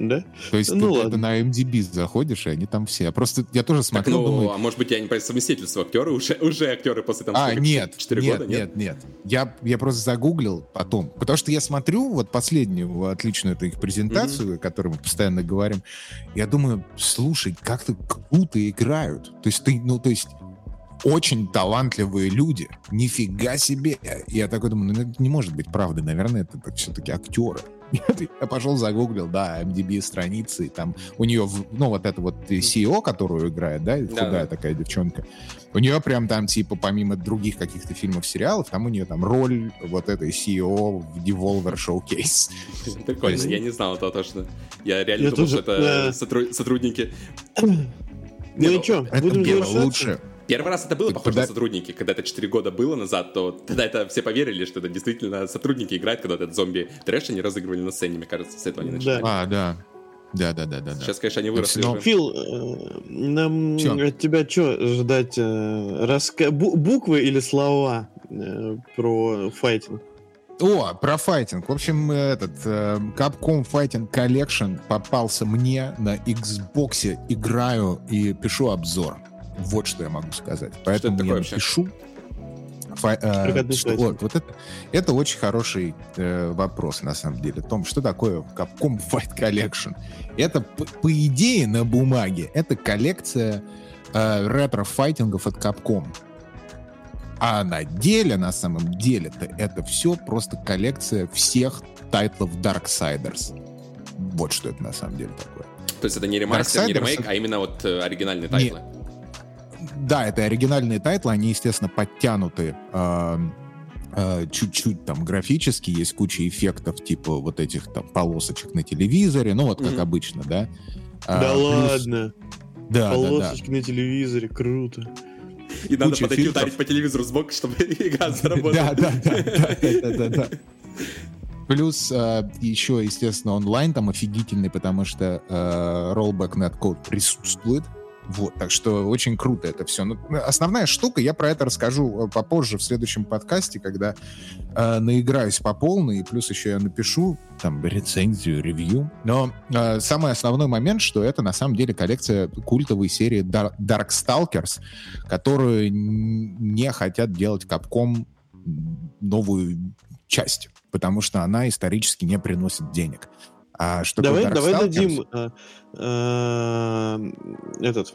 Да? То есть Ну ты, ладно. ты на MDB заходишь, и они там все. Я просто, я тоже Так, смотрел, ну, думаю, а может быть, я не по совместительству актеры, уже, уже актеры после там А, сколько, нет, 4 нет, года, нет, нет. Я, я просто загуглил потом. Потому что я смотрю вот последнюю отличную эту их презентацию, о которой мы постоянно говорим. Я думаю, слушай, как-то круто играют. То есть ты, ну, то есть очень талантливые люди. Нифига себе. Я такой думаю, ну, это не может быть правдой. Наверное, это все-таки актеры. *laughs* Я пошел загуглил, да, MDB страницы, и там у нее, ну, вот это вот CEO, которую играет, да, худая да. такая девчонка, у нее прям там, типа, помимо других каких-то фильмов, сериалов, там у нее там роль вот этой CEO в Devolver Showcase. *laughs* Прикольно, я не знал этого точно. Я реально думал, что это сотру- сотрудники. Ну Не, и ну, что, Это будем лучше. Первый раз это было похоже куда- на сотрудники. Когда это 4 года было назад, то тогда это все поверили, что это действительно сотрудники играют, когда этот зомби трэш они разыгрывали на сцене, мне кажется, с этого они начали. Да. А, да. Да, да, да, да. Сейчас, конечно, они выросли Но- уже. Фил, э, нам Чё? от тебя что ждать? э, раска- бу- Буквы или слова э, про файтинг? О, про файтинг. В общем, этот э, Capcom Fighting Collection попался мне на Xbox. Играю и пишу обзор. Вот что я могу сказать. Поэтому такое я вообще? напишу. Фа- э, что- вот, вот это, это очень хороший э, вопрос, на самом деле, о том, что такое Capcom Fight Collection. Это, по, по идее, на бумаге, это коллекция э, ретро-файтингов от Capcom. А на деле, на самом деле, -то это все просто коллекция всех тайтлов Darksiders. Вот что это на самом деле такое. То есть это не ремастер, не Darkstalkers ремейк, это- а именно вот э, оригинальные Не. тайтлы. Да, это оригинальные тайтлы, они, естественно, подтянуты э, э, чуть-чуть там графически, есть куча эффектов, типа вот этих там полосочек на телевизоре, ну вот как Мгм. обычно, да. А, да плюс- ладно, Да, да, да. полосочки на телевизоре, круто. И надо Куча подойти фильтров. ударить по телевизору сбоку, чтобы *laughs* игра *laughs* заработала. Да, да, да, да, да, да, да. Плюс э, еще, естественно, онлайн там офигительный, потому что э, rollback netcode присутствует. Вот, так что очень круто это все. Но основная штука, я про это расскажу э, попозже в следующем подкасте, когда э, наиграюсь по полной, и плюс еще я напишу там рецензию, ревью. Но э, самый основной момент, что это на самом деле коллекция культовой серии Dar- Darkstalkers, которую не хотят делать капком новую часть, потому что она исторически не приносит денег. А что давай, давай дадим э, э, этот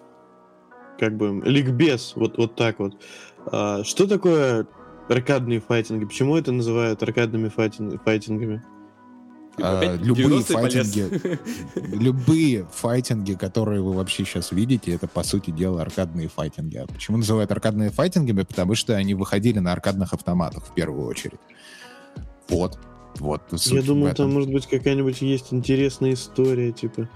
как бы ликбез, вот, вот так вот. А, что такое аркадные файтинги? Почему это называют аркадными файтинг, файтингами? А, любые файтинги, *laughs* любые файтинги, которые вы вообще сейчас видите, это по сути дела аркадные файтинги. А почему называют аркадные файтингами? Потому что они выходили на аркадных автоматах в первую очередь. Вот. Вот, Я думаю, там может быть какая-нибудь есть интересная история, типа.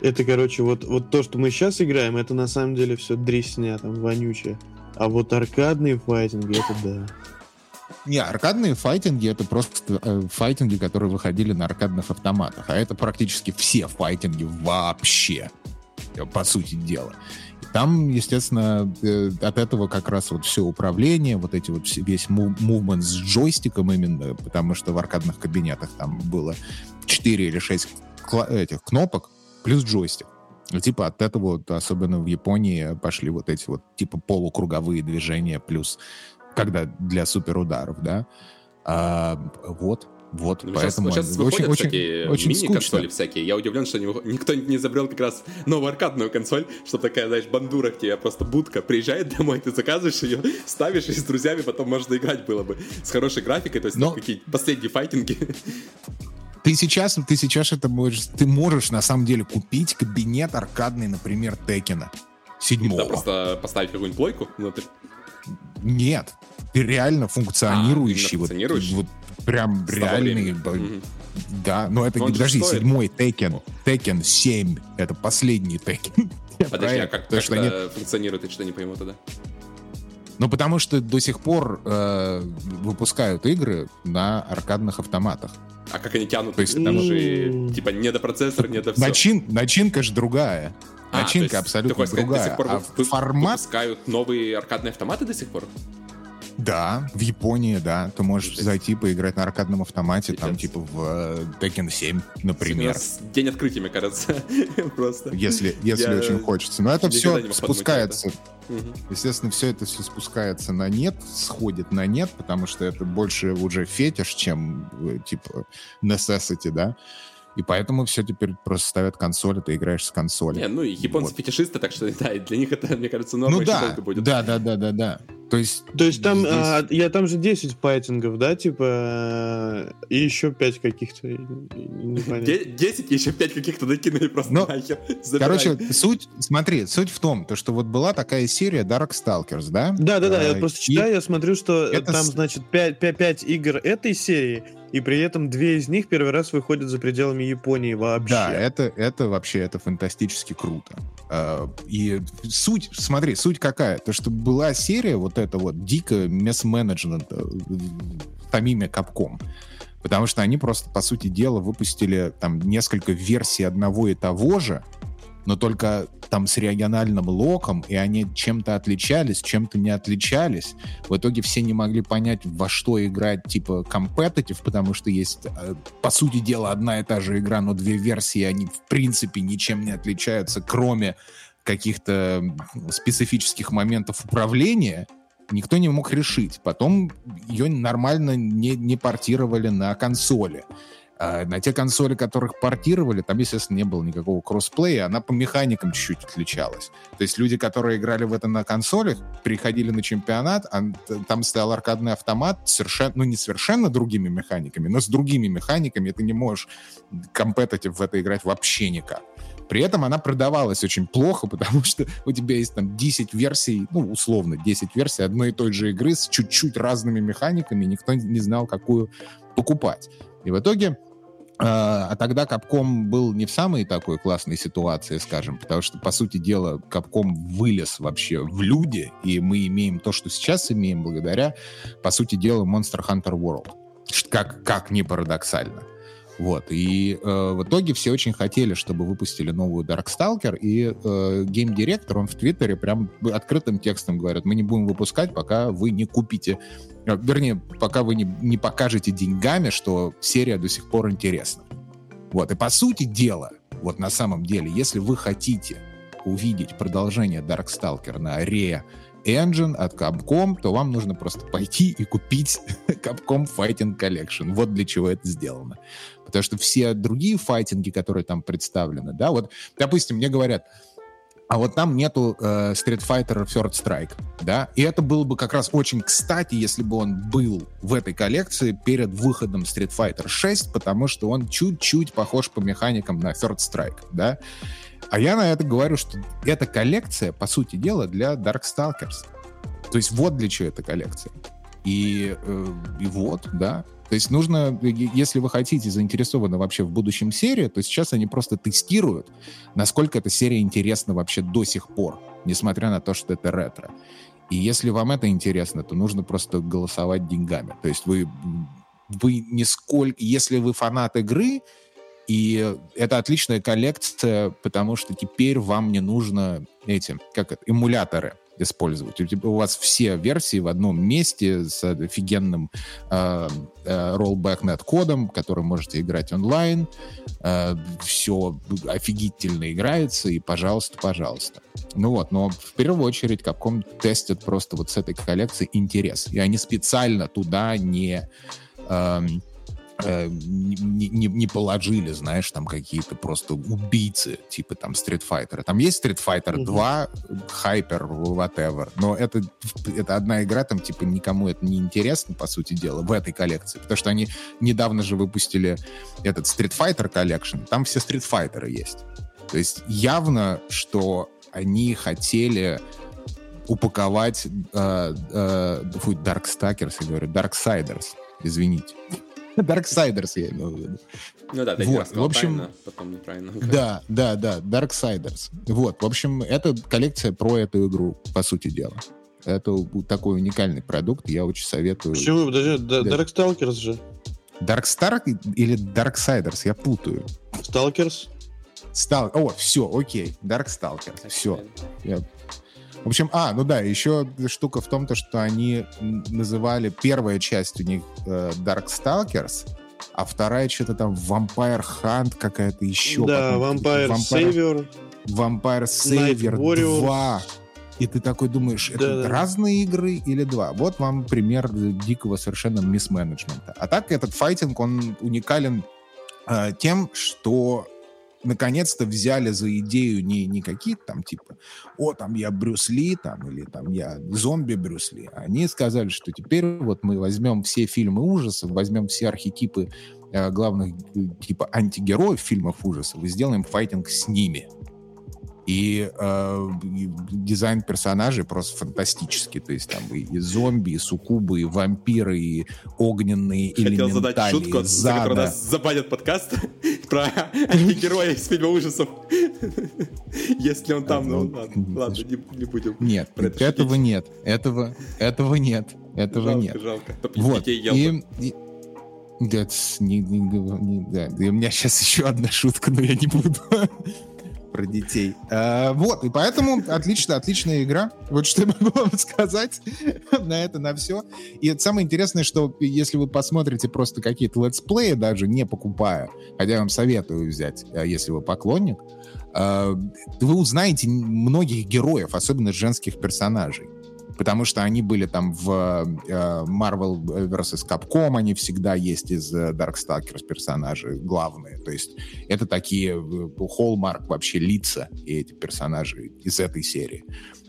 Это, короче, вот, вот то, что мы сейчас играем, это на самом деле все дресня, там, вонючая. А вот аркадные файтинги, это да. Не, аркадные файтинги это просто э, файтинги, которые выходили на аркадных автоматах. А это практически все файтинги вообще, по сути дела. Там, естественно, э, от этого как раз вот все управление, вот эти вот весь мувмент с джойстиком именно, потому что в аркадных кабинетах там было 4 или 6 этих кнопок плюс джойстик. Типа от этого, вот, особенно в Японии, пошли вот эти вот типа полукруговые движения плюс когда для суперударов, да. А, вот. Вот, ну, поэтому сейчас, сейчас очень, выходят очень, очень мини-консоли всякие. Я удивлен, что никто не изобрел как раз новую аркадную консоль, чтобы такая, знаешь, бандура к тебе просто будка приезжает домой, ты заказываешь ее, *laughs* ставишь и с друзьями потом можно играть было бы с хорошей графикой, то есть Но... какие последние файтинги. *laughs* Ты сейчас, ты сейчас это можешь, ты можешь на самом деле купить кабинет аркадный, например, Текена седьмого. Да, просто поставить какую-нибудь плойку внутрь. Нет, ты реально функционирующий, а, вот, функционирующий? вот прям С реальный. Да, но это, но подожди, седьмой Текен, Текен 7, это последний Текен. *laughs* Подожди, а как, как это они... функционирует, я что-то не пойму тогда? Ну, потому что до сих пор э, выпускают игры на аркадных автоматах. А как они тянут? То есть там же типа не до процессора, не до всего. Начин, начинка же другая. А, начинка абсолютно другая. До сих пор а формат... выпускают новые аркадные автоматы до сих пор? Да, в Японии, да. Ты можешь зайти поиграть на аркадном автомате, там типа в uh, Tekken 7, например. День открытия, мне кажется. *laughs* Просто. Если, если очень хочется. Но это все спускается. Естественно, все это все спускается на нет, сходит на нет, потому что это больше уже фетиш, чем э, типа necessity, да. И поэтому все теперь просто ставят консоль, и ты играешь с консоли. Не, ну и японцы вот. фетишисты, так что *laughs* да, для них это, мне кажется, норма ну, да, будет. Да, да, да, да, да. То есть... То есть там, здесь... а, я там же 10 файтингов, да, типа, и еще 5 каких-то, 10 и еще 5 каких-то докинули просто Но, нахер. Короче, суть, смотри, суть в том, то, что вот была такая серия Darkstalkers, да? Да-да-да, а, я просто читаю, я смотрю, что это... там, значит, 5, 5, 5 игр этой серии, и при этом две из них первый раз выходят за пределами Японии вообще. Да, это, это вообще, это фантастически круто. А, и суть, смотри, суть какая? То, что была серия вот это вот дико месс-менеджмента помимо Капком. Потому что они просто, по сути дела, выпустили там несколько версий одного и того же, но только там с региональным локом, и они чем-то отличались, чем-то не отличались. В итоге все не могли понять, во что играть, типа, competitive, потому что есть, э, по сути дела, одна и та же игра, но две версии, они, в принципе, ничем не отличаются, кроме каких-то специфических моментов управления, никто не мог решить. Потом ее нормально не, не портировали на консоли. А на те консоли, которых портировали, там, естественно, не было никакого кроссплея, она по механикам чуть-чуть отличалась. То есть люди, которые играли в это на консолях, приходили на чемпионат, а там стоял аркадный автомат, совершенно, ну не совершенно другими механиками, но с другими механиками, ты не можешь компетитив в это играть вообще никак. При этом она продавалась очень плохо, *laughs* потому что у тебя есть там 10 версий, ну, условно, 10 версий одной и той же игры с чуть-чуть разными механиками, никто не знал, какую покупать. И в итоге а, а тогда Капком был не в самой такой классной ситуации, скажем, потому что, по сути дела, Капком вылез вообще в люди, и мы имеем то, что сейчас имеем благодаря, по сути дела, Monster Hunter World. Как, как не парадоксально. Вот, и э, в итоге все очень хотели, чтобы выпустили новую Darkstalker, и э, гейм-директор, он в Твиттере прям открытым текстом говорит, мы не будем выпускать, пока вы не купите, э, вернее, пока вы не, не покажете деньгами, что серия до сих пор интересна. Вот, и по сути дела, вот на самом деле, если вы хотите увидеть продолжение Darkstalker на Re Engine от Capcom, то вам нужно просто пойти и купить *laughs* Capcom Fighting Collection. Вот для чего это сделано. Потому что все другие файтинги, которые там представлены, да, вот, допустим, мне говорят, а вот там нету э, Street Fighter Third Strike, да, и это было бы как раз очень кстати, если бы он был в этой коллекции перед выходом Street Fighter 6, потому что он чуть-чуть похож по механикам на Third Strike, да, а я на это говорю, что эта коллекция, по сути дела, для Darkstalkers. То есть вот для чего эта коллекция. И, э, и вот, да. То есть нужно, если вы хотите, заинтересованы вообще в будущем серии, то сейчас они просто тестируют, насколько эта серия интересна вообще до сих пор, несмотря на то, что это ретро. И если вам это интересно, то нужно просто голосовать деньгами. То есть вы, вы нисколько... Если вы фанат игры, и это отличная коллекция, потому что теперь вам не нужно эти, как это, эмуляторы использовать. У вас все версии в одном месте с офигенным э, э, rollback net кодом, который можете играть онлайн. Э, все офигительно играется, и пожалуйста, пожалуйста. Ну вот, но в первую очередь Capcom тестит просто вот с этой коллекции интерес. И они специально туда не... Э, э, не, не, не положили, знаешь, там какие-то просто убийцы, типа там Street Fighter. Там есть Street Fighter mm-hmm. 2, Hyper, whatever, но это, это одна игра, там типа никому это не интересно, по сути дела, в этой коллекции, потому что они недавно же выпустили этот Street Fighter Collection, там все Street Fighter есть. То есть явно, что они хотели упаковать э, э, фу, я говорю, Darksiders, извините. *laughs* Darksiders я имел в виду. Ну да, ты вот, в общем, правильно, потом неправильно. Да, да, да, Darksiders. Вот, в общем, это коллекция про эту игру, по сути дела. Это такой уникальный продукт, я очень советую. Почему? Подожди, да. Darkstalkers же. Darkstar или Darksiders? Я путаю. Stalkers? Стал... О, все, окей. Darkstalkers. Все. Я в общем, а, ну да, еще штука в том, то, что они называли первая часть у них э, Darkstalkers, а вторая что-то там Vampire Hunt какая-то еще. Да, Vampire, Vampire Savior. Vampire Savior 2. И ты такой думаешь, это да, да. разные игры или два? Вот вам пример дикого совершенно мисс-менеджмента. А так этот файтинг, он уникален э, тем, что наконец-то взяли за идею не, не какие-то там типа, о, там я Брюс Ли, там, или там я зомби Брюс Ли. Они сказали, что теперь вот мы возьмем все фильмы ужасов, возьмем все архетипы э, главных типа антигероев фильмов ужасов и сделаем файтинг с ними. И, э, дизайн персонажей просто фантастический. То есть там и, и зомби, и суккубы, и вампиры, и огненные Хотел задать шутку, за которую нас забанят подкаст *laughs* про антигероя из фильма ужасов. *laughs* Если он там, ну, ну ладно, не, будем. Нет, этого нет. Этого, этого нет. Этого нет. Жалко, Вот. И, и, да, не, не, не, да. И у меня сейчас еще одна шутка, но я не буду про детей. А, вот, и поэтому отлично, отличная игра. Вот что я могу вам сказать *laughs* на это, на все. И самое интересное, что если вы посмотрите просто какие-то летсплеи, даже не покупая, хотя я вам советую взять, а, если вы поклонник, а, вы узнаете многих героев, особенно женских персонажей потому что они были там в э, Marvel vs. Capcom, они всегда есть из э, Darkstalkers персонажи главные. То есть это такие Hallmark вообще лица и эти персонажи из этой серии.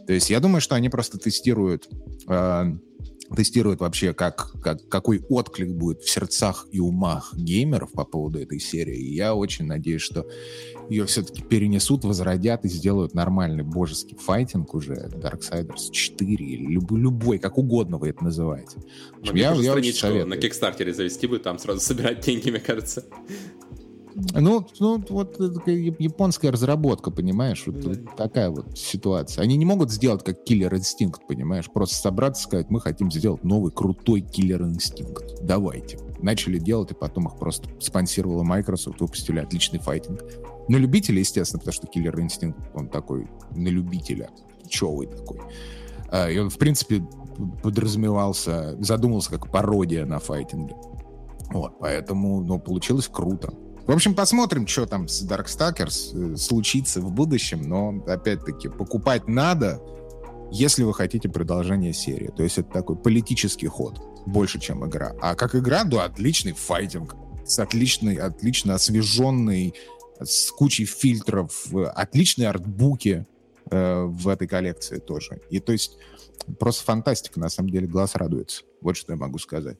То есть я думаю, что они просто тестируют э, тестируют вообще, как, как, какой отклик будет в сердцах и умах геймеров по поводу этой серии. И я очень надеюсь, что ее все-таки перенесут, возродят и сделают нормальный божеский файтинг уже, Darkstalkers 4 или любой, любой как угодно вы это называете. я, я очень советую. на Kickstarter е завести бы, там сразу собирать деньги, мне кажется. Ну, ну вот японская разработка, понимаешь, вот, вот такая вот ситуация. Они не могут сделать как Killer Instinct, понимаешь, просто собраться и сказать, мы хотим сделать новый крутой Killer Instinct. Давайте. Начали делать, и потом их просто спонсировала Microsoft, выпустили отличный файтинг. На любителя, естественно, потому что киллер инстинкт, он такой на любителя, човый такой. А, и он, в принципе, подразумевался, задумывался как пародия на файтинге. Вот, поэтому, ну, получилось круто. В общем, посмотрим, что там с Darkstalkers э, случится в будущем, но, опять-таки, покупать надо, если вы хотите продолжение серии. То есть это такой политический ход, больше, чем игра. А как игра, да, отличный файтинг, с отличной, отлично освеженный, с кучей фильтров, отличные артбуки э, в этой коллекции тоже. И то есть просто фантастика, на самом деле, глаз радуется. Вот что я могу сказать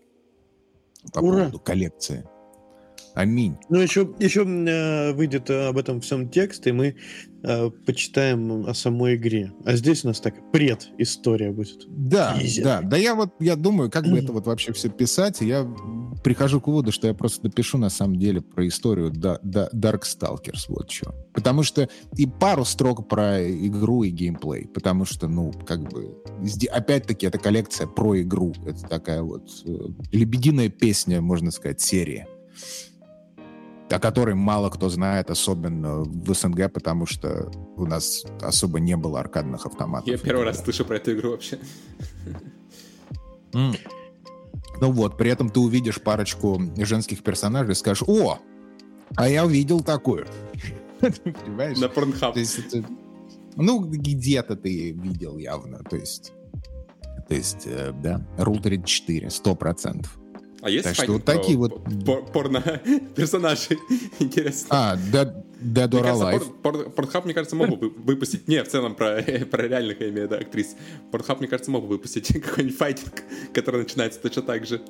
по Ура. поводу коллекции. Аминь. Ну, еще, еще э, выйдет э, об этом всем текст, и мы э, почитаем о самой игре. А здесь у нас так пред-история будет. Да, Изи. да. Да я вот, я думаю, как бы это вот вообще все писать, я прихожу к выводу, что я просто напишу на самом деле про историю да, да, Darkstalkers, вот что. Потому что и пару строк про игру и геймплей, потому что, ну, как бы, опять-таки, это коллекция про игру. Это такая вот э, лебединая песня, можно сказать, серия о которой мало кто знает, особенно в СНГ, потому что у нас особо не было аркадных автоматов. Я первый раз слышу про эту игру вообще. Mm. Ну вот, при этом ты увидишь парочку женских персонажей и скажешь, о, а я увидел такую. *laughs* Понимаешь? На Порнхаб. Ну, где-то ты видел явно, то есть... То есть, э, да, Rule 34, сто процентов. А есть так что вот такие вот порно *laughs* персонажи *laughs* интересно. А, Dead, Dead or Alive. Порнхаб, мне кажется, мог бы выпустить. Не, в целом про, *laughs* про реальных, я имею в виду, актрис. Порнхаб, мне кажется, мог бы выпустить какой-нибудь файтинг, который начинается точно так же.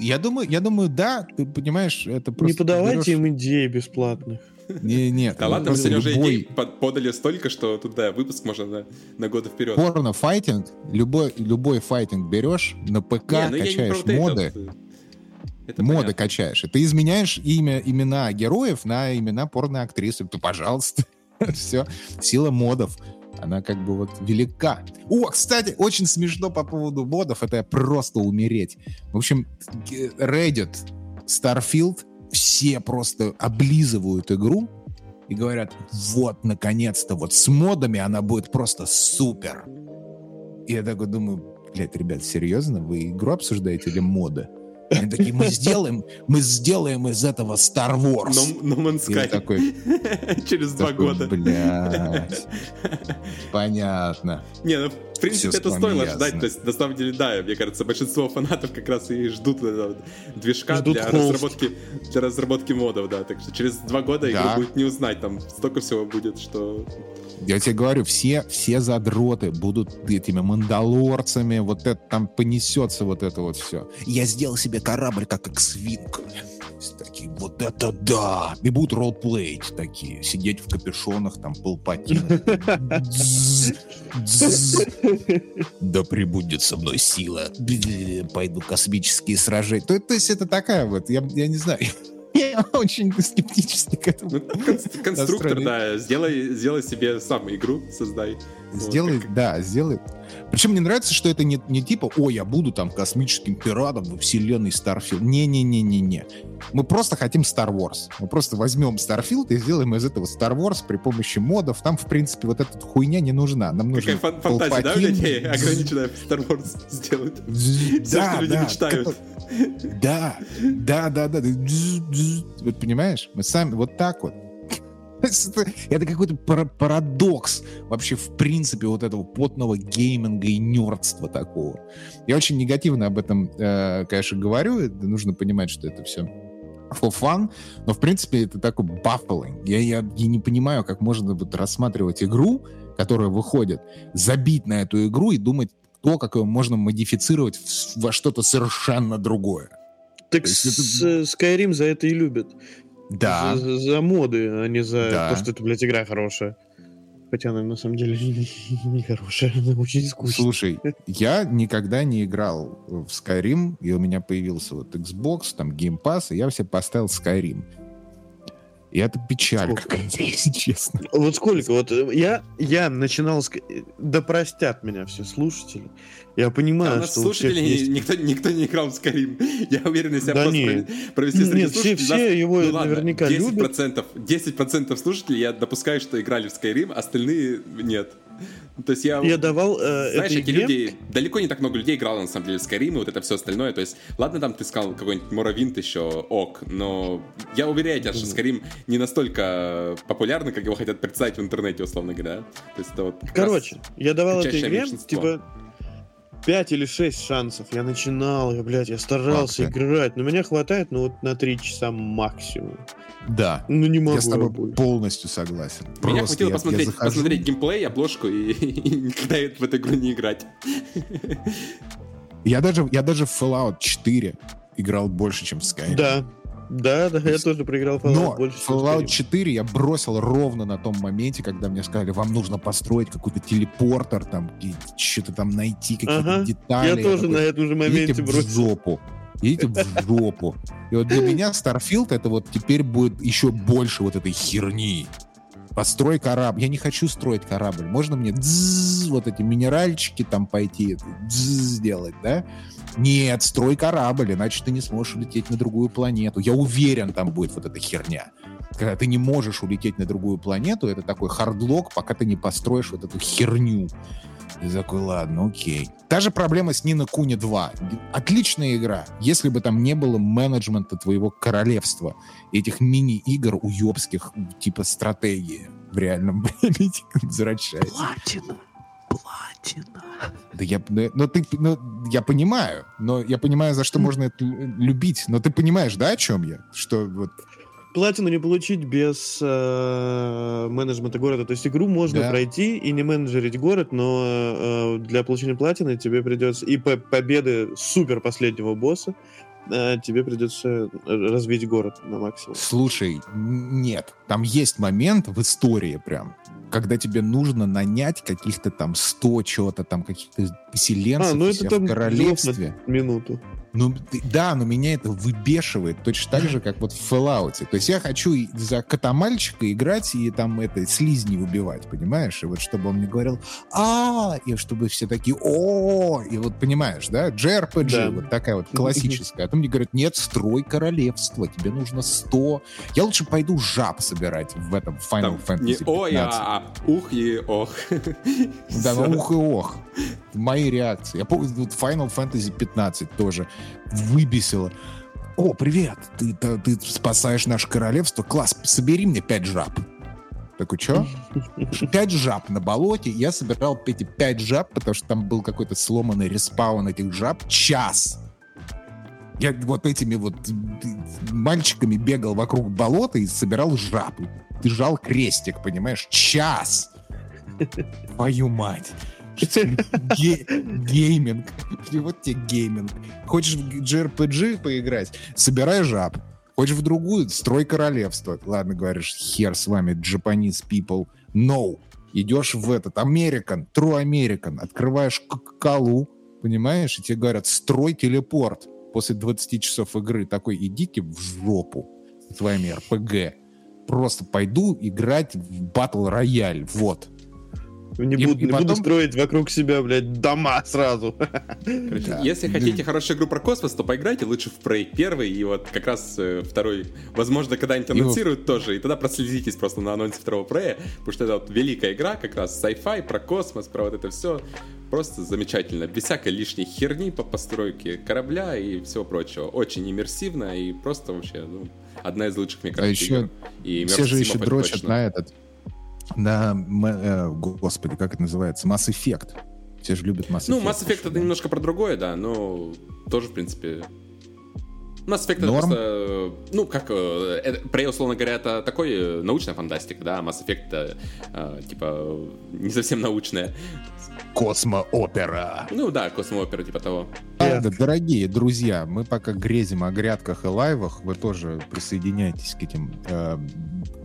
Я думаю, я думаю, да, ты понимаешь, это просто... Не подавайте берешь... им идей бесплатных. Не, нет. Да ладно, сегодня уже идей подали столько, что тут, да, выпуск можно на, на годы вперед. Порно-файтинг, любой, любой файтинг берешь, на ПК не, ну качаешь моды, это, это моды понятно. качаешь. И ты изменяешь имя, имена героев на имена порно-актрисы. То, пожалуйста, *laughs* все. Сила модов она как бы вот велика. О, кстати, очень смешно по поводу модов, это просто умереть. В общем, Reddit, Starfield, все просто облизывают игру и говорят, вот, наконец-то, вот с модами она будет просто супер. И я такой думаю, блядь, ребят, серьезно, вы игру обсуждаете или моды? Они такие, мы сделаем, мы сделаем из этого Star Wars. No, no Man's Sky. такой, *laughs* Через два года. Блядь. *laughs* Понятно. Не, ну, в принципе, Все это стоило ясно. ждать. То есть, на самом деле, да, мне кажется, большинство фанатов как раз и ждут этого движка ждут для разработки, для разработки модов, да. Так что через два года да. игру будет не узнать, там столько всего будет, что я тебе говорю, все, все задроты будут этими мандалорцами, вот это там понесется вот это вот все. Я сделал себе корабль, как X-Wing. Такие, вот это да! И будут ролплеить такие, сидеть в капюшонах, там, полпатина. *laughs* Да прибудет со мной сила. Пойду космические сражения. То, есть это такая вот, я, не знаю, *laughs* я очень скептически к этому. Ну, *laughs* конструктор, да. Сделай, сделай себе сам игру, создай. Сделай, вот, да, сделай. Причем мне нравится, что это не, не типа, о, я буду там космическим пиратом во вселенной Starfield. Не-не-не-не-не. Мы просто хотим Star Wars. Мы просто возьмем Starfield и сделаем из этого Star Wars при помощи модов. Там, в принципе, вот эта хуйня не нужна. Нам нужен Какая фантазия, да, у людей ограниченная Star Wars сделать? Все, что люди мечтают. Да, да, да, да. Вот понимаешь? Мы сами вот так вот. Это какой-то парадокс вообще в принципе вот этого потного гейминга и нердства такого. Я очень негативно об этом, э, конечно, говорю. Нужно понимать, что это все for fun, но в принципе это такой baffling. Я, я, я не понимаю, как можно вот рассматривать игру, которая выходит, забить на эту игру и думать, то, как ее можно модифицировать во что-то совершенно другое. Так есть, это... Skyrim за это и любят. Да. За, за моды, а не за да. то, что это, блядь, игра хорошая. Хотя она на самом деле *laughs* не хорошая, она очень скучная. Слушай, я никогда не играл в Skyrim, и у меня появился вот Xbox, там Game Pass, и я все поставил Skyrim. И это печаль какая-то, *laughs* если честно. Вот сколько? Вот э, я, я начинал... с- э, Да простят меня все слушатели. Я А понимаю, у нас что слушатели, есть- никто, никто не играл в Skyrim. *laughs* Я уверен, если я Да просто нет. прове- провести среди Нет, все, слушателей, все нас- его ну ладно, наверняка 10%, любят. 10% слушателей я допускаю, что играли в Skyrim, остальные нет. *laughs* То есть я... Я давал э, Знаешь, эти игре- люди, далеко не так много людей играло на самом деле в Skyrim и вот это все остальное. То есть, ладно, там ты сказал какой-нибудь Моровинт еще ок, но я уверяю тебя, что Skyrim не настолько популярный, как его хотят представить в интернете, условно говоря. То есть это вот Короче, раз- я давал этой игре, меньшинство. типа, 5 или 6 шансов. Я начинал, я, блядь, я старался ты. играть, но меня хватает, ну, вот на 3 часа максимум. Да. Ну, не могу Я с тобой больше. полностью согласен. Меня Просто хватило я- я посмотреть, захожу- посмотреть геймплей, обложку и, *laughs* и никогда в эту игру не играть. Я даже, я даже в Fallout 4 играл больше, чем в Skyrim. Да, да, да, я тоже проиграл Fallout Но больше, Fallout Skyrim. 4 я бросил ровно на том моменте, когда мне сказали, вам нужно построить какой-то телепортер, там, что-то там найти, какие-то Ага, детали. Я тоже такой, на этом же моменте бросил. жопу. Идите в жопу. И вот для *laughs* меня Starfield это вот теперь будет еще больше вот этой херни. Построй корабль. Я не хочу строить корабль. Можно мне дзз, вот эти минеральчики там пойти сделать, да? Нет, строй корабль, иначе ты не сможешь улететь на другую планету. Я уверен, там будет вот эта херня. Когда ты не можешь улететь на другую планету, это такой хардлок, пока ты не построишь вот эту херню. И такой, ладно, окей. Та же проблема с Нина Куни 2. Отличная игра, если бы там не было менеджмента твоего королевства, этих мини-игр уебских, типа стратегии в реальном времени *laughs* возвращается. Платина. Платина. Да я, ну, ну, ты, ну, я понимаю, но я понимаю, за что можно это лю- любить. Но ты понимаешь, да, о чем я? Что вот Платину не получить без э, менеджмента города. То есть игру можно Да. пройти и не менеджерить город, но э, для получения платины тебе придется и по победы супер последнего босса э, тебе придется развить город на максимум. Слушай, нет. Там есть момент в истории прям, когда тебе нужно нанять каких-то там 100 чего-то там, каких-то поселенцев А, ну это там в королевстве. Минуту. Ну, да, но меня это выбешивает точно так же, как вот в Fallout. То есть я хочу за кота-мальчика играть и там это слизни убивать, понимаешь? И вот чтобы он мне говорил а и чтобы все такие о и вот понимаешь, да? JRPG, Да. вот такая вот классическая. А то мне говорят, нет, строй королевство, тебе нужно 100. Я лучше пойду жаб собирать в этом Final Там Fantasy не ой, 15. А ух и ох. *laughs* Да, ну ух и ох. Мои реакции. Я помню, Final Fantasy 15 тоже выбесило. О, привет, ты, ты, ты спасаешь наше королевство. Класс, собери мне пять жаб. Такой, что? *laughs* Пять жаб на болоте. Я собирал эти пять жаб, потому что там был какой-то сломанный респаун этих жаб. Час. Я вот этими вот мальчиками бегал вокруг болота и собирал жаб. Ты жал крестик, понимаешь? Час. Твою мать. Ге- Гейминг. Вот тебе гейминг. Хочешь в JRPG поиграть? Собирай жаб. Хочешь в другую? Строй королевство. Ладно, говоришь, хер с вами, Japanese people. No. Идешь в этот, American, True American. Открываешь к- колу, понимаешь? И тебе говорят, строй телепорт. После 20 часов игры такой, идите в жопу с вами РПГ. Просто пойду играть в батл рояль. Вот. Не, И- буду, и не буду потом- строить вокруг себя, блядь, дома сразу. Короче, Да. Если хотите хорошую игру про космос, то поиграйте лучше в Prey 1 и вот как раз э, второй, возможно, когда-нибудь И анонсируют тоже, и тогда проследитесь просто на анонсе второго Prey, потому что это вот великая игра, как раз sci-fi, про космос, про вот это все. Просто замечательно, без всякой лишней херни по постройке корабля и всего прочего. Очень иммерсивно и просто вообще, ну, одна из лучших, мне кажется, еще. И Все же еще дрочат точно. на этот, на, э, господи, как это называется, Mass Effect. Все же любят Mass Effect. Ну, Mass Effect это немножко про другое, да, но тоже, в принципе... Mass Effect это Норм. просто, э, ну, как, э, это, Prey, условно говоря, это такой э, научная фантастика, да, Mass Effect это, э, типа, э, не совсем научная. Космо-опера. Ну, да, космоопера, типа того. Ладно, дорогие друзья, мы пока грезим о грядках и лайвах, вы тоже присоединяйтесь к этим э,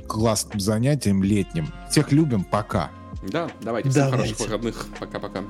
классным занятиям летним. Всех любим, пока. Да, давайте, всем Давайте. хороших выходных, пока-пока.